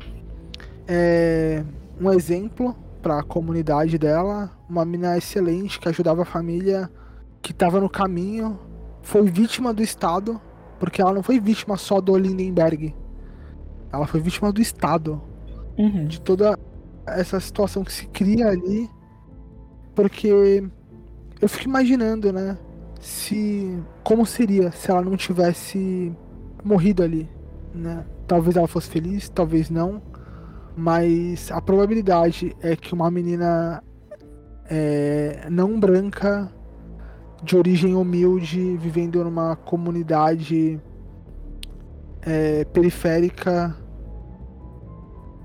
é, um exemplo para a comunidade dela, uma menina excelente que ajudava a família que estava no caminho, foi vítima do Estado, porque ela não foi vítima só do Lindenberg. Ela foi vítima do Estado. Uhum. De toda essa situação que se cria ali. Porque eu fico imaginando, né? Se. Como seria se ela não tivesse morrido ali, né? Talvez ela fosse feliz, talvez não. Mas a probabilidade é que uma menina é, não branca, de origem humilde, vivendo numa comunidade é, periférica,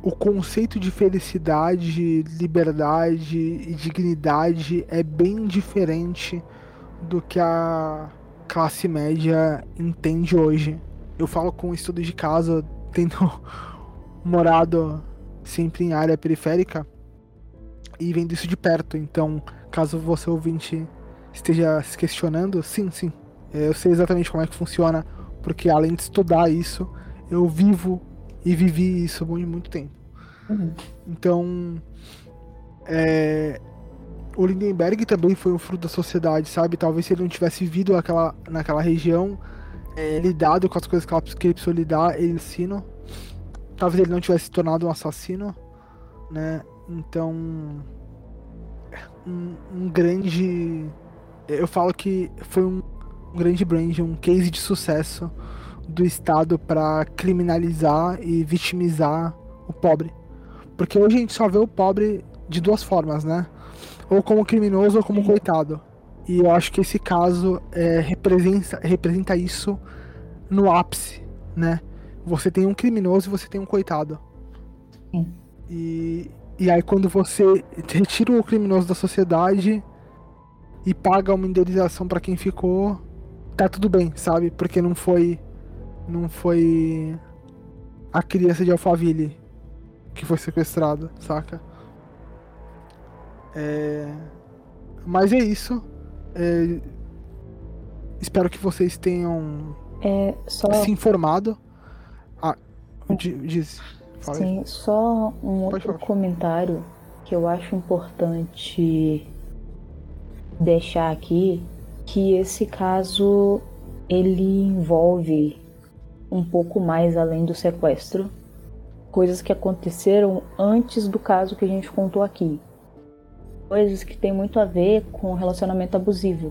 o conceito de felicidade, liberdade e dignidade é bem diferente do que a classe média entende hoje. Eu falo com estudo de casa, tendo morado sempre em área periférica e vendo isso de perto. Então, caso você ouvinte esteja se questionando, sim, sim, eu sei exatamente como é que funciona, porque além de estudar isso, eu vivo e vivi isso por muito tempo. Uhum. Então, é, o Lindenberg também foi um fruto da sociedade, sabe? Talvez se ele não tivesse vivido aquela, naquela região, é, lidado com as coisas que, ela, que ele precisou lidar, ele ensino. Talvez ele não tivesse se tornado um assassino, né? Então, um, um grande. Eu falo que foi um, um grande brand, um case de sucesso do Estado para criminalizar e vitimizar o pobre. Porque hoje a gente só vê o pobre de duas formas, né? Ou como criminoso ou como coitado. E eu acho que esse caso é, representa, representa isso no ápice, né? Você tem um criminoso e você tem um coitado. Sim. E, e aí quando você retira o criminoso da sociedade e paga uma indenização para quem ficou, tá tudo bem, sabe? Porque não foi não foi a criança de Alphaville que foi sequestrada, saca? É... Mas é isso. É... Espero que vocês tenham É só. se informado. Ah, di- diz. Fala aí. Sim, só um Pode outro comentário que eu acho importante deixar aqui, que esse caso ele envolve um pouco mais além do sequestro, coisas que aconteceram antes do caso que a gente contou aqui. Coisas que tem muito a ver com relacionamento abusivo.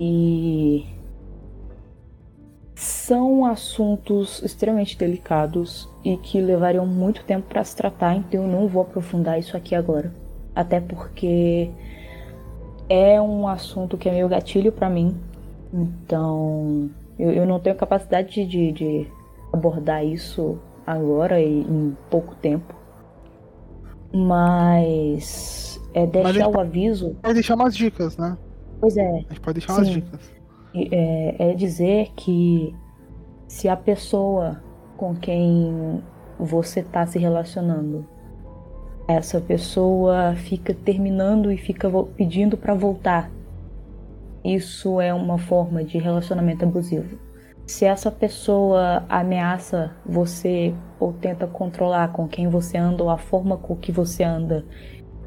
E são assuntos extremamente delicados e que levariam muito tempo para se tratar, então eu não vou aprofundar isso aqui agora. Até porque é um assunto que é meio gatilho para mim, então eu, eu não tenho capacidade de, de abordar isso agora e em pouco tempo. Mas é deixar ele- o aviso. Pode deixar umas dicas, né? Pois é, A gente pode deixar umas Sim. dicas. E, é, é dizer que se a pessoa com quem você está se relacionando, essa pessoa fica terminando e fica pedindo para voltar, isso é uma forma de relacionamento abusivo. Se essa pessoa ameaça você ou tenta controlar com quem você anda ou a forma com que você anda,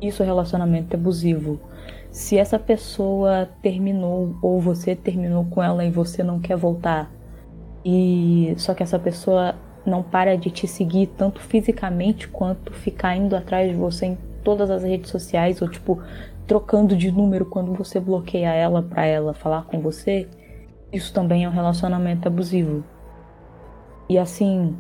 isso é relacionamento abusivo. Se essa pessoa terminou ou você terminou com ela e você não quer voltar, e só que essa pessoa não para de te seguir tanto fisicamente quanto ficar indo atrás de você em todas as redes sociais ou tipo trocando de número quando você bloqueia ela para ela falar com você, isso também é um relacionamento abusivo. E assim,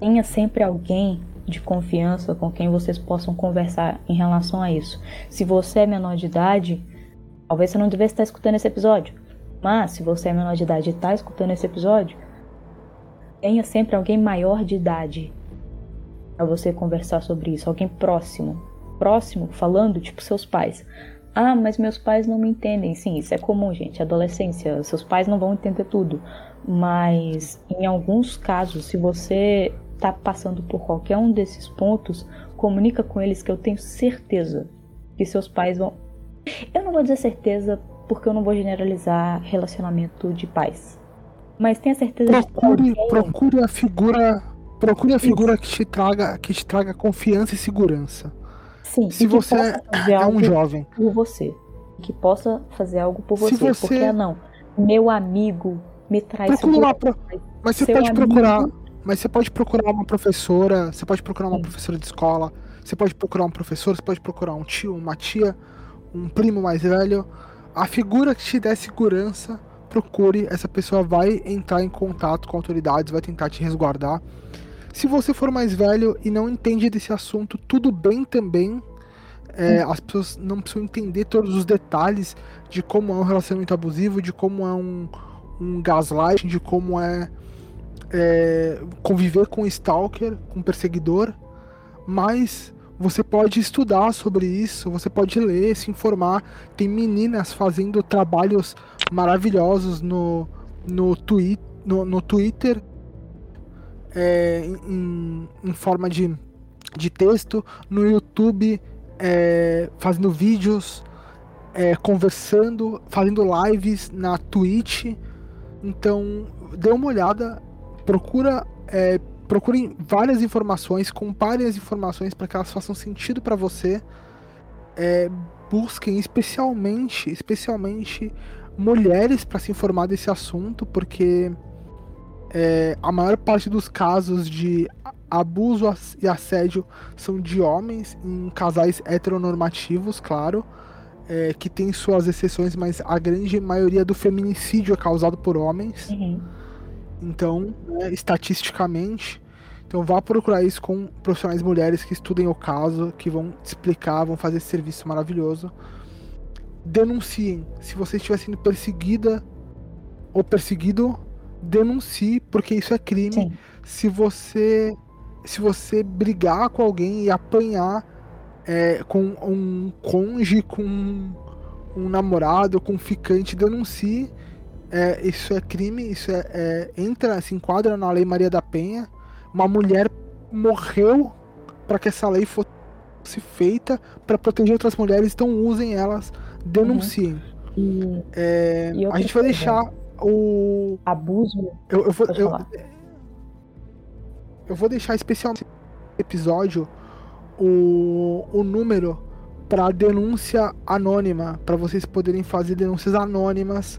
tenha sempre alguém de confiança com quem vocês possam conversar em relação a isso. Se você é menor de idade, talvez você não devesse estar escutando esse episódio. Mas se você é menor de idade e está escutando esse episódio, tenha sempre alguém maior de idade para você conversar sobre isso, alguém próximo. Próximo, falando, tipo seus pais. Ah, mas meus pais não me entendem. Sim, isso é comum, gente. Adolescência, seus pais não vão entender tudo. Mas em alguns casos, se você tá passando por qualquer um desses pontos, comunica com eles que eu tenho certeza que seus pais vão. Eu não vou dizer certeza porque eu não vou generalizar relacionamento de pais. Mas tenha certeza de que Procure, alguém- procure a figura Procure a figura que te traga, que te traga confiança e segurança. Sim, Se você é, é um jovem. Por você. Que possa fazer algo por você. você... Porque ah, não. Meu amigo me traz Procura pro... Mas você pode amigo... procurar. Mas você pode procurar uma professora. Você pode procurar uma Sim. professora de escola. Você pode procurar um professor. Você pode procurar um tio, uma tia, um primo mais velho. A figura que te der segurança procure, essa pessoa vai entrar em contato com autoridades, vai tentar te resguardar. Se você for mais velho e não entende desse assunto, tudo bem também. É, as pessoas não precisam entender todos os detalhes de como é um relacionamento abusivo, de como é um, um gaslight, de como é, é conviver com um stalker, com um perseguidor. Mas você pode estudar sobre isso, você pode ler, se informar. Tem meninas fazendo trabalhos maravilhosos no, no, twi no, no Twitter é, em, em, forma de, de texto, no YouTube é, fazendo vídeos, é, conversando, fazendo lives na Twitch. Então, dê uma olhada, procura é, procurem várias informações, comparem as informações para que elas façam sentido para você. É, busquem especialmente, especialmente mulheres para se informar desse assunto, porque é, a maior parte dos casos de abuso e assédio são de homens em casais heteronormativos, claro, é, que tem suas exceções, mas a grande maioria do feminicídio é causado por homens. Uhum. Então, né, estatisticamente, então vá procurar isso com profissionais mulheres que estudem o caso, que vão te explicar, vão fazer esse serviço maravilhoso. Denunciem. Se você estiver sendo perseguida ou perseguido, denuncie, porque isso é crime. Sim. Se você se você brigar com alguém e apanhar é, com um cônjuge, com um namorado, com um ficante, denuncie é, isso é crime, isso é, é, entra, se enquadra na Lei Maria da Penha. Uma mulher morreu para que essa lei fosse feita para proteger outras mulheres, então usem elas, denunciem. Uhum. É, e, a gente vai deixar o abuso. Eu, eu, vou, eu, eu, vou deixar especialmente episódio o, o número para denúncia anônima, para vocês poderem fazer denúncias anônimas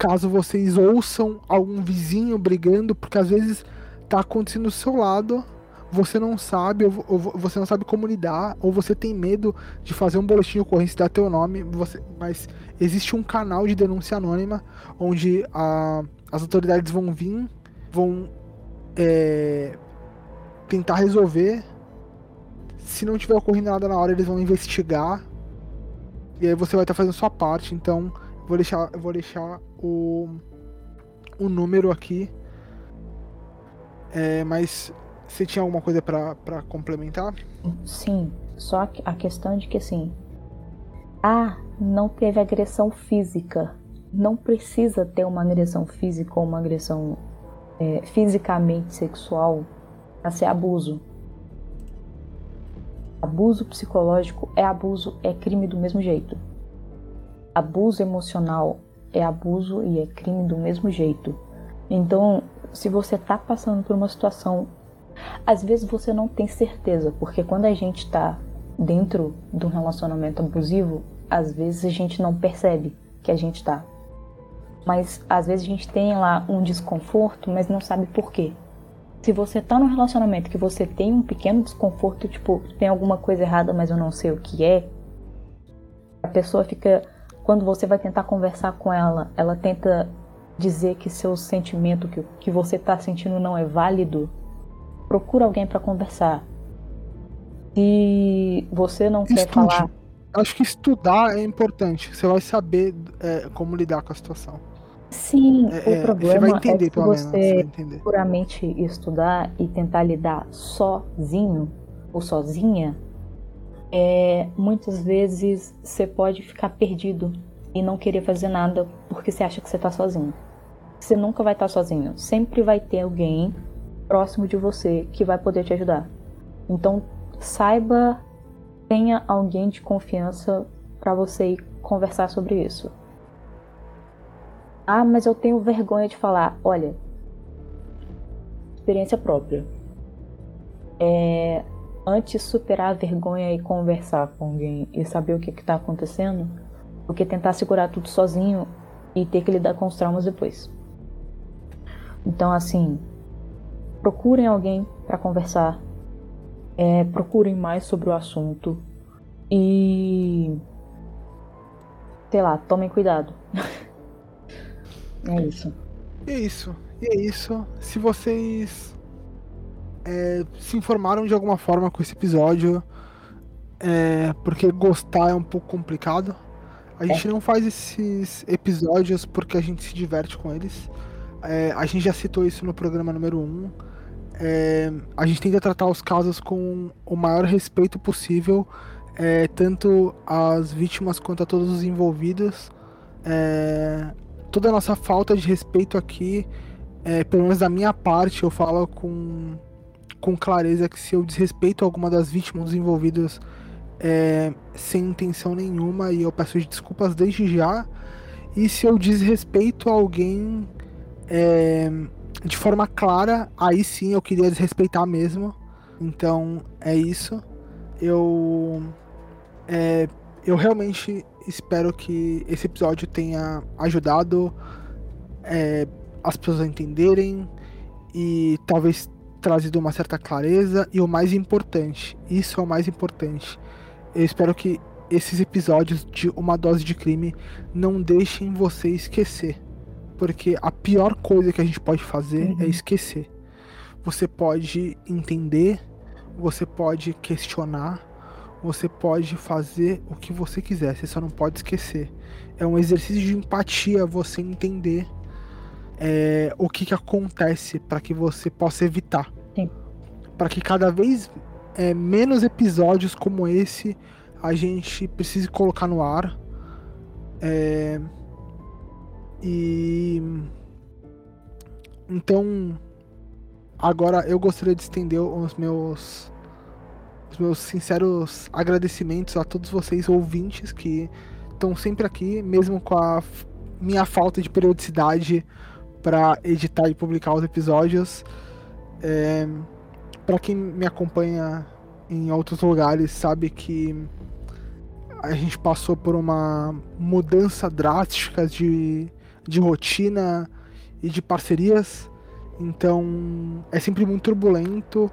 caso vocês ouçam algum vizinho brigando, porque às vezes tá acontecendo do seu lado, você não sabe, ou, ou, você não sabe como lidar, ou você tem medo de fazer um boletim de ocorrência dar teu nome, você, mas existe um canal de denúncia anônima onde a, as autoridades vão vir, vão é, tentar resolver. Se não tiver ocorrendo nada na hora, eles vão investigar. E aí você vai estar fazendo sua parte. Então, vou deixar, vou deixar o, o número aqui. É, mas você tinha alguma coisa para complementar? Sim, só a questão de que assim. Ah, não teve agressão física. Não precisa ter uma agressão física ou uma agressão é, fisicamente sexual para ser abuso. Abuso psicológico é abuso, é crime do mesmo jeito. Abuso emocional é abuso e é crime do mesmo jeito. Então, se você está passando por uma situação, às vezes você não tem certeza, porque quando a gente está dentro de um relacionamento abusivo, às vezes a gente não percebe que a gente está. Mas às vezes a gente tem lá um desconforto, mas não sabe por quê. Se você está num relacionamento que você tem um pequeno desconforto, tipo, tem alguma coisa errada, mas eu não sei o que é, a pessoa fica quando você vai tentar conversar com ela, ela tenta dizer que seu sentimento, que, que você está sentindo não é válido, procura alguém para conversar. Se você não Estude. quer falar. Acho que estudar é importante. Você vai saber é, como lidar com a situação. Sim, é, o é, problema você entender, é que você, você puramente estudar e tentar lidar sozinho ou sozinha é, muitas vezes você pode ficar perdido e não querer fazer nada porque você acha que você está sozinho. Você nunca vai estar tá sozinho. Sempre vai ter alguém próximo de você que vai poder te ajudar. Então, saiba, tenha alguém de confiança para você conversar sobre isso. Ah, mas eu tenho vergonha de falar. Olha, experiência própria. é antes superar a vergonha e conversar com alguém e saber o que está acontecendo, do que tentar segurar tudo sozinho e ter que lidar com os traumas depois. Então, assim, procurem alguém para conversar, é, procurem mais sobre o assunto e. sei lá, tomem cuidado. é isso. É isso. E é isso. Se vocês é, se informaram de alguma forma com esse episódio, é, porque gostar é um pouco complicado. A gente é. não faz esses episódios porque a gente se diverte com eles. É, a gente já citou isso no programa número 1. Um. É, a gente tenta tratar os casos com o maior respeito possível, é, tanto às vítimas quanto a todos os envolvidos. É, toda a nossa falta de respeito aqui, é, pelo menos da minha parte, eu falo com com clareza que se eu desrespeito alguma das vítimas dos envolvidos é, sem intenção nenhuma e eu peço desculpas desde já. E se eu desrespeito alguém é, de forma clara, aí sim eu queria desrespeitar mesmo. Então é isso. Eu é, eu realmente espero que esse episódio tenha ajudado é, as pessoas a entenderem e talvez trazido uma certa clareza e o mais importante, isso é o mais importante. Eu espero que esses episódios de Uma Dose de Crime não deixem você esquecer. Porque a pior coisa que a gente pode fazer é uhum. é esquecer. Você pode entender, você pode questionar, você pode fazer o que você quiser, você só não pode esquecer. É um exercício de empatia você entender é, o que, que acontece para que você possa evitar. Para que cada vez é, menos episódios como esse a gente precise colocar no ar. É, e então agora eu gostaria de estender os meus os meus sinceros agradecimentos a todos vocês ouvintes que estão sempre aqui, mesmo com a minha falta de periodicidade para editar e publicar os episódios. É, para quem me acompanha em outros lugares, sabe que a gente passou por uma mudança drástica de, de rotina e de parcerias. Então é sempre muito turbulento,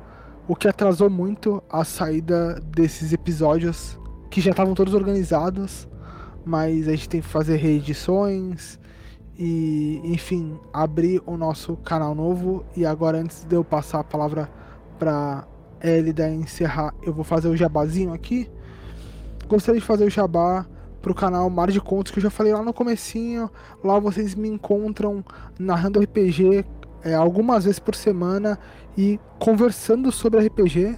o que atrasou muito a saída desses episódios que já estavam todos organizados, mas a gente tem que fazer reedições, e, enfim, abrir o nosso canal novo. E agora, antes de eu passar a palavra para Elida encerrar, eu vou fazer o jabazinho aqui. Gostaria de fazer o jabá pro canal Mar de Contos, que eu já falei lá no comecinho. Lá vocês me encontram narrando RPG é, algumas vezes por semana e conversando sobre RPG.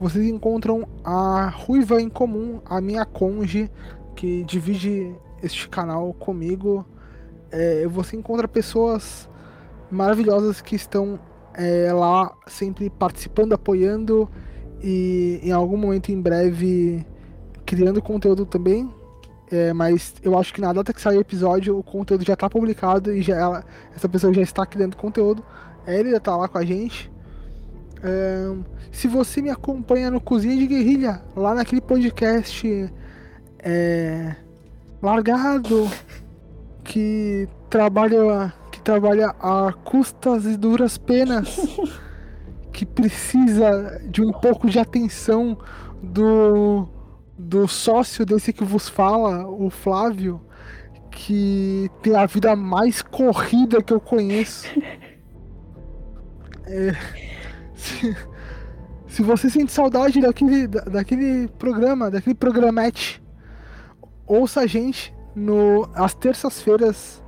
Vocês encontram a Ruiva em Comum, a minha conge, que divide este canal comigo é, você encontra pessoas maravilhosas que estão é, lá sempre participando, apoiando e em algum momento em breve criando conteúdo também. É, mas eu acho que na data que sair o episódio, o conteúdo já está publicado e já ela, essa pessoa já está criando conteúdo. Ele já está lá com a gente. É, se você me acompanha no Cozinha de Guerrilha, lá naquele podcast é, largado que trabalha que trabalha a custas e duras penas, que precisa de um pouco de atenção do do sócio desse que vos fala, o Flávio, que tem a vida mais corrida que eu conheço. É, se, se você sente saudade daquele, daquele programa, daquele programete, ouça a gente no, às terças-feiras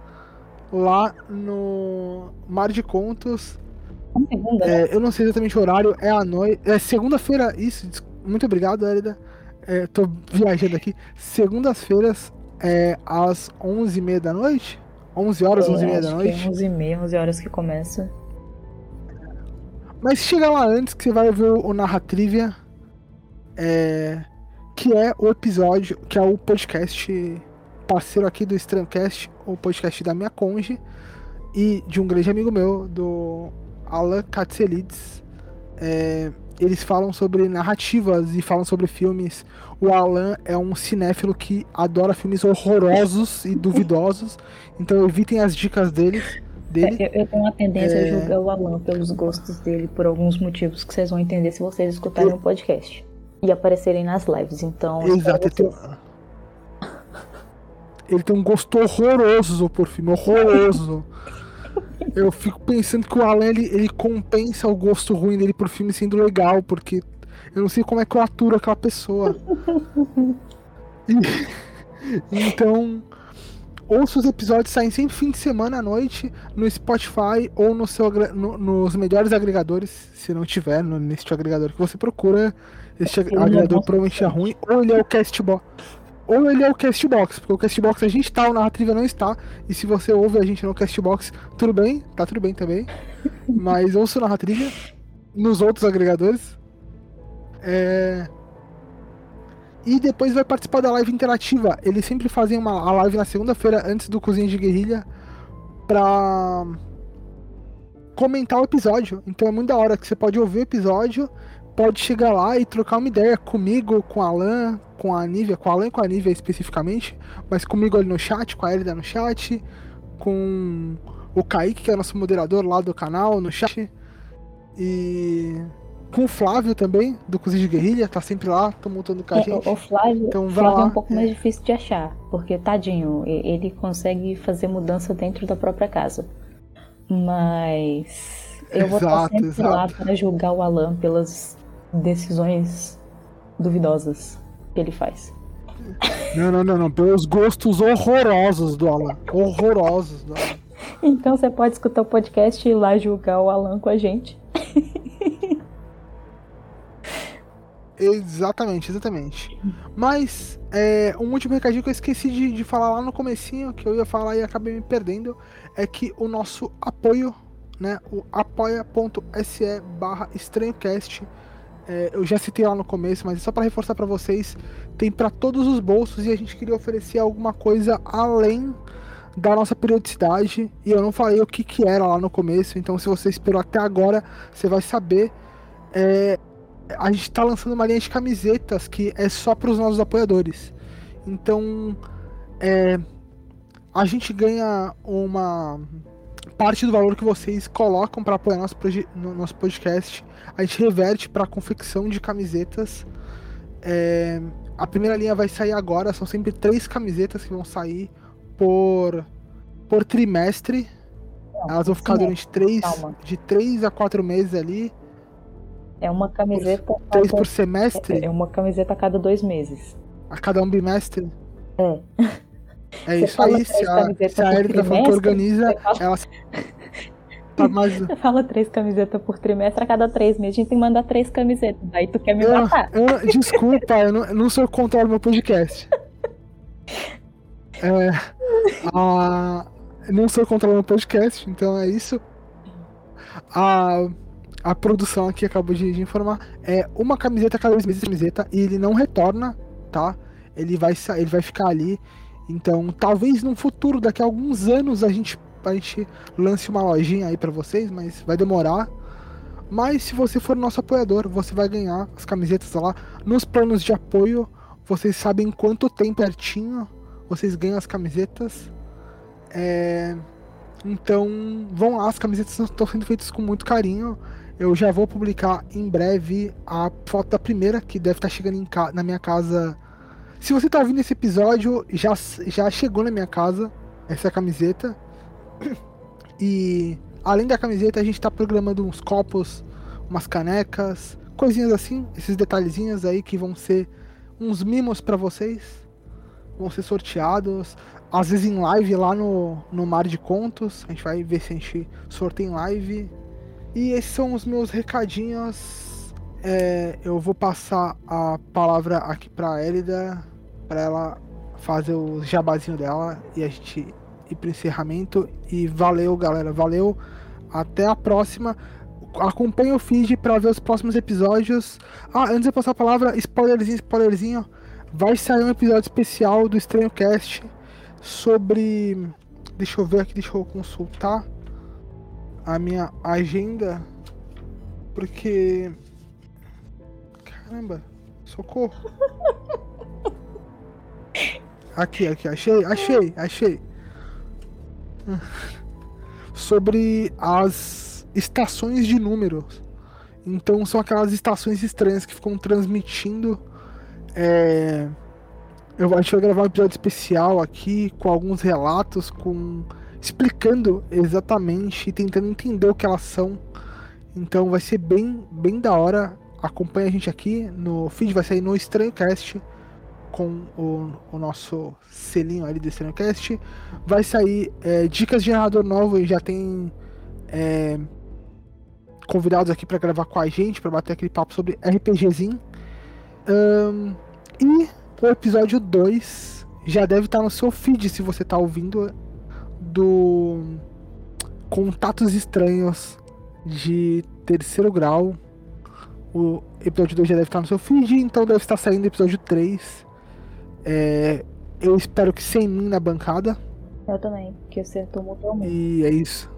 lá no Mar de Contos. É, né? eu não sei exatamente o horário, é à noite. É segunda-feira, isso. Muito obrigado, Elida. É, tô viajando aqui. Segundas-feiras, é, às 11h30 da noite? 11 horas, 11h30 da noite? É 11h30, 11 horas que começa. Mas chega lá antes que você vai ver o Narratrivia. É, que é o episódio, que é o podcast parceiro aqui do Strancast, o podcast da minha conge, e de um grande amigo meu, do Alan Katselides. é, eles falam sobre narrativas e falam sobre filmes. O Alan é um cinéfilo que adora filmes horrorosos e duvidosos, então evitem as dicas deles. Dele. É, eu, eu, tenho uma tendência é... a julgar o Alan pelos gostos dele por alguns motivos que vocês vão entender se vocês escutarem o eu... um podcast e aparecerem nas lives. Então, exato. Ele tem... ele tem um gosto horroroso por filme, horroroso. Eu fico pensando que o Alan ele, ele compensa o gosto ruim dele por filme sendo legal, porque eu não sei como é que eu aturo aquela pessoa. E, então, ouça os episódios saem sempre fim de semana à noite no Spotify ou no seu, no, nos melhores agregadores, se não tiver no, neste agregador que você procura. Este agregador provavelmente é ruim, ou ele é o Castbox ou ele é o Castbox, porque o Castbox a gente tá, o Narrativa não está. E se você ouve a gente no Castbox, tudo bem, tá tudo bem também. Mas ouça o Narrativa nos outros agregadores. É... E depois vai participar da live interativa. Eles sempre fazem uma, a live na segunda-feira antes do Cozinha de Guerrilha pra comentar o episódio. Então é muito da hora que você pode ouvir o episódio pode chegar lá e trocar uma ideia comigo, com a Alan, com a Nívia, com a Alan e com a Nívia especificamente, mas comigo ali no chat, com a Elida no chat, com o Kaique, que é nosso moderador lá do canal, no chat, e com o Flávio também, do Cozinha de Guerrilha, tá sempre lá, tô montando com a é, gente. O Flávio, então, Flávio é um pouco mais difícil de achar, porque tadinho, ele consegue fazer mudança dentro da própria casa. Mas eu vou estar sempre exato. lá para julgar o Alan pelas decisões duvidosas que ele faz. Não, não, não, não. Pelos gostos horrorosos do Alan. Horrorosos do Alan. Então você pode escutar o podcast e ir lá julgar o Alan com a gente. exatamente, exatamente. Mas, é, um último recadinho que eu esqueci de, de falar lá no comecinho, que eu ia falar e acabei me perdendo, é que o nosso apoio, né, o apoia.se barra estranhocast, é, eu já citei lá no começo, mas é só para reforçar para vocês, tem para todos os bolsos e a gente queria oferecer alguma coisa além da nossa periodicidade. E eu não falei o que, que era lá no começo, então se você esperou até agora, você vai saber. É, a gente está lançando uma linha de camisetas que é só para os nossos apoiadores. Então, é, a gente ganha uma parte do valor que vocês colocam para apoiar nosso, no nosso podcast, a gente reverte para confecção de camisetas. É, a primeira linha vai sair agora, são sempre três camisetas que vão sair por, por trimestre. Não, Elas vão ficar durante três, de três a quatro meses ali. É uma camiseta. Por, três por semestre? É uma camiseta a cada dois meses. A cada um bimestre? É. É isso aí, se a, se a Erika que organiza, fala... ela. Tá mais... Fala três camisetas por trimestre, a cada três meses a gente tem que mandar três camisetas. Daí tu quer me eu, matar. Eu, desculpa, eu não, não sou contra o meu podcast. É, a, não sou contra o meu podcast, então é isso. A, a produção aqui acabou de, de informar. É uma camiseta a cada dois meses camiseta e ele não retorna, tá? Ele vai, ele vai ficar ali então, talvez no futuro, daqui a alguns anos, a gente, a gente lance uma lojinha aí para vocês, mas vai demorar. Mas se você for nosso apoiador, você vai ganhar as camisetas lá. Nos planos de apoio, vocês sabem quanto tem pertinho, vocês ganham as camisetas. É... Então, vão lá, as camisetas estão sendo feitas com muito carinho. Eu já vou publicar em breve a foto da primeira, que deve estar chegando na minha casa se você tá ouvindo esse episódio, já, já chegou na minha casa essa camiseta. E além da camiseta, a gente tá programando uns copos, umas canecas, coisinhas assim, esses detalhezinhos aí que vão ser uns mimos para vocês. Vão ser sorteados. Às vezes em live lá no, no Mar de Contos. A gente vai ver se a gente sorteia em live. E esses são os meus recadinhos é, eu vou passar a palavra aqui pra Elida, para ela fazer o jabazinho dela e a gente ir pro encerramento. E valeu, galera, valeu. Até a próxima. Acompanhe o feed para ver os próximos episódios. Ah, antes de eu passar a palavra, spoilerzinho, spoilerzinho. Vai sair um episódio especial do Estranho Cast sobre. Deixa eu ver aqui, deixa eu consultar a minha agenda Porque. Caramba, socorro. Aqui, aqui, achei, achei, achei. Sobre as estações de números. Então são aquelas estações estranhas que ficam transmitindo. É... Eu, a gente vai gravar um episódio especial aqui com alguns relatos, com explicando exatamente e tentando entender o que elas são. Então vai ser bem, bem da hora. Acompanha a gente aqui no feed, vai sair no Estranho Cast com o, o nosso selinho ali do Estranho Cast. Vai sair é, dicas de narrador novo e já tem é, convidados aqui para gravar com a gente, para bater aquele papo sobre RPGzinho. Um, e o episódio 2 já deve estar no seu feed se você está ouvindo do Contatos Estranhos de terceiro grau. O episódio 2 já deve estar no seu feed, então deve estar saindo o episódio 3. É, eu espero que sem mim na bancada. Eu também, que você tomou totalmente. E é isso.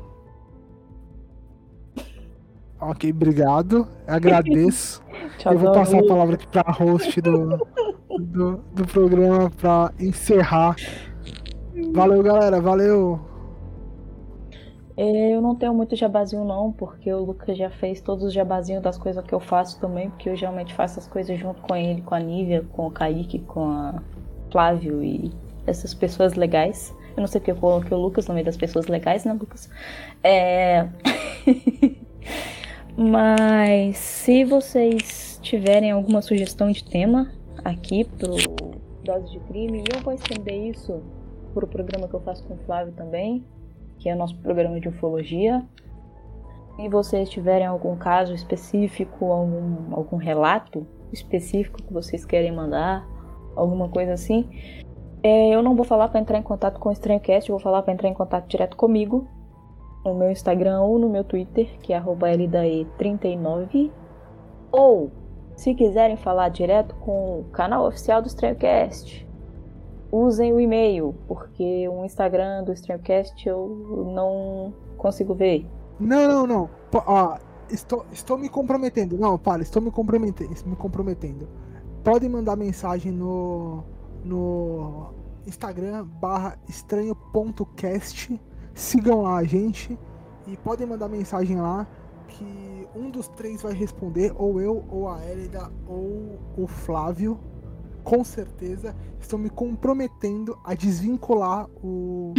Ok, obrigado. Agradeço. Tchau, eu vou passar a Domi. palavra aqui pra host do, do, do programa pra encerrar. Valeu, galera. Valeu. É, Eu não tenho muito jabazinho não, porque o Lucas já fez todos os jabazinhos das coisas que eu faço também, porque eu geralmente faço as coisas junto com ele, com a Nívia, com o Kaique, com a Flávio e essas pessoas legais. Eu não sei porque eu coloquei o Lucas no meio das pessoas legais, né, Lucas? É... Mas se vocês tiverem alguma sugestão de tema aqui pro Dose de Crime, eu vou estender isso pro programa que eu faço com o Flávio também, que é o nosso programa de ufologia. Se vocês tiverem algum caso específico, algum, algum relato específico que vocês querem mandar, alguma coisa assim, é, eu não vou falar para entrar em contato com o EstranhoCast, eu vou falar para entrar em contato direto comigo no meu Instagram ou no meu Twitter, que é arroba LDAE39. Ou, se quiserem falar direto com o canal oficial do EstranhoCast, usem o e-mail, porque o Instagram do Streamcast eu não consigo ver. Não, não, não. Pô, ó, estou, estou me comprometendo. Não, para, estou me comprometendo. Me comprometendo. Podem mandar mensagem no, no Instagram barra estranho.cast. Sigam lá a gente e podem mandar mensagem lá que um dos três vai responder, ou eu, ou a Elida, ou o Flávio. Com certeza, estou me comprometendo a desvincular o,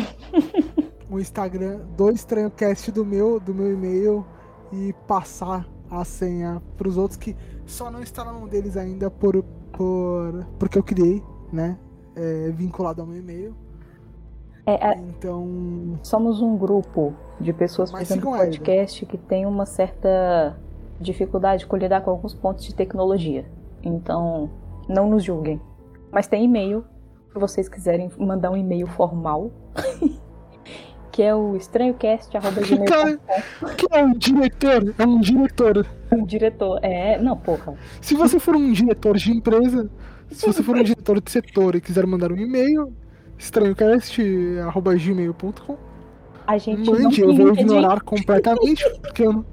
o Instagram do EstranhoCast do meu, do meu e-mail e passar a senha para os outros que só não está na mão deles ainda por, por porque eu criei, né? É, vinculado ao meu e-mail. É, é, Então, somos um grupo de pessoas fazendo podcast que tem uma certa dificuldade com lidar com alguns pontos de tecnologia. Então, não nos julguem. Mas tem e-mail, se vocês quiserem mandar um e-mail formal, que é o estranhocast.gmail.com. Cara, que é um diretor, é um diretor. O diretor. É, não, porra. Se você for um diretor de empresa, se você for um diretor de setor e quiser mandar um e-mail, estranhocast.gmail.com A gente não Mande, eu vou ignorar completamente, porque eu não.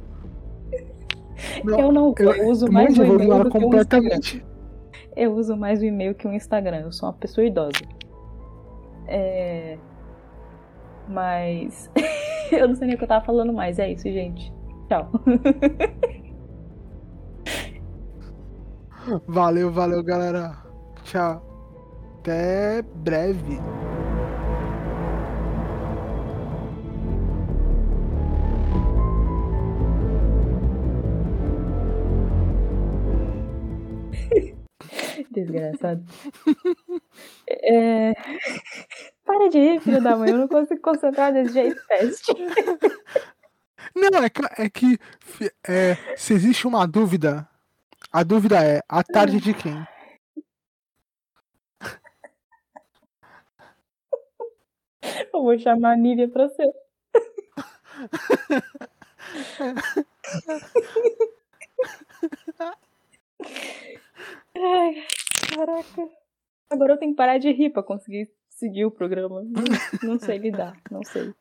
Eu não eu uso mais mande, o eu vou e-mail ignorar completamente. Eu uso mais o e-mail que o Instagram. Eu sou uma pessoa idosa. É... Mas. eu não sei nem o que eu tava falando mais. É isso, gente. Tchau. Valeu, valeu, galera. Tchau. Até breve. Desgraçado. É... Para de rir, filho da mãe. Eu não consigo concentrar desse jeito, teste. Não, é que, é que é, se existe uma dúvida, a dúvida é a tarde de quem? Eu vou chamar a Nívia pra ser. Ai, caraca. Agora eu tenho que parar de rir pra conseguir seguir o programa. Não, não sei lidar, não sei.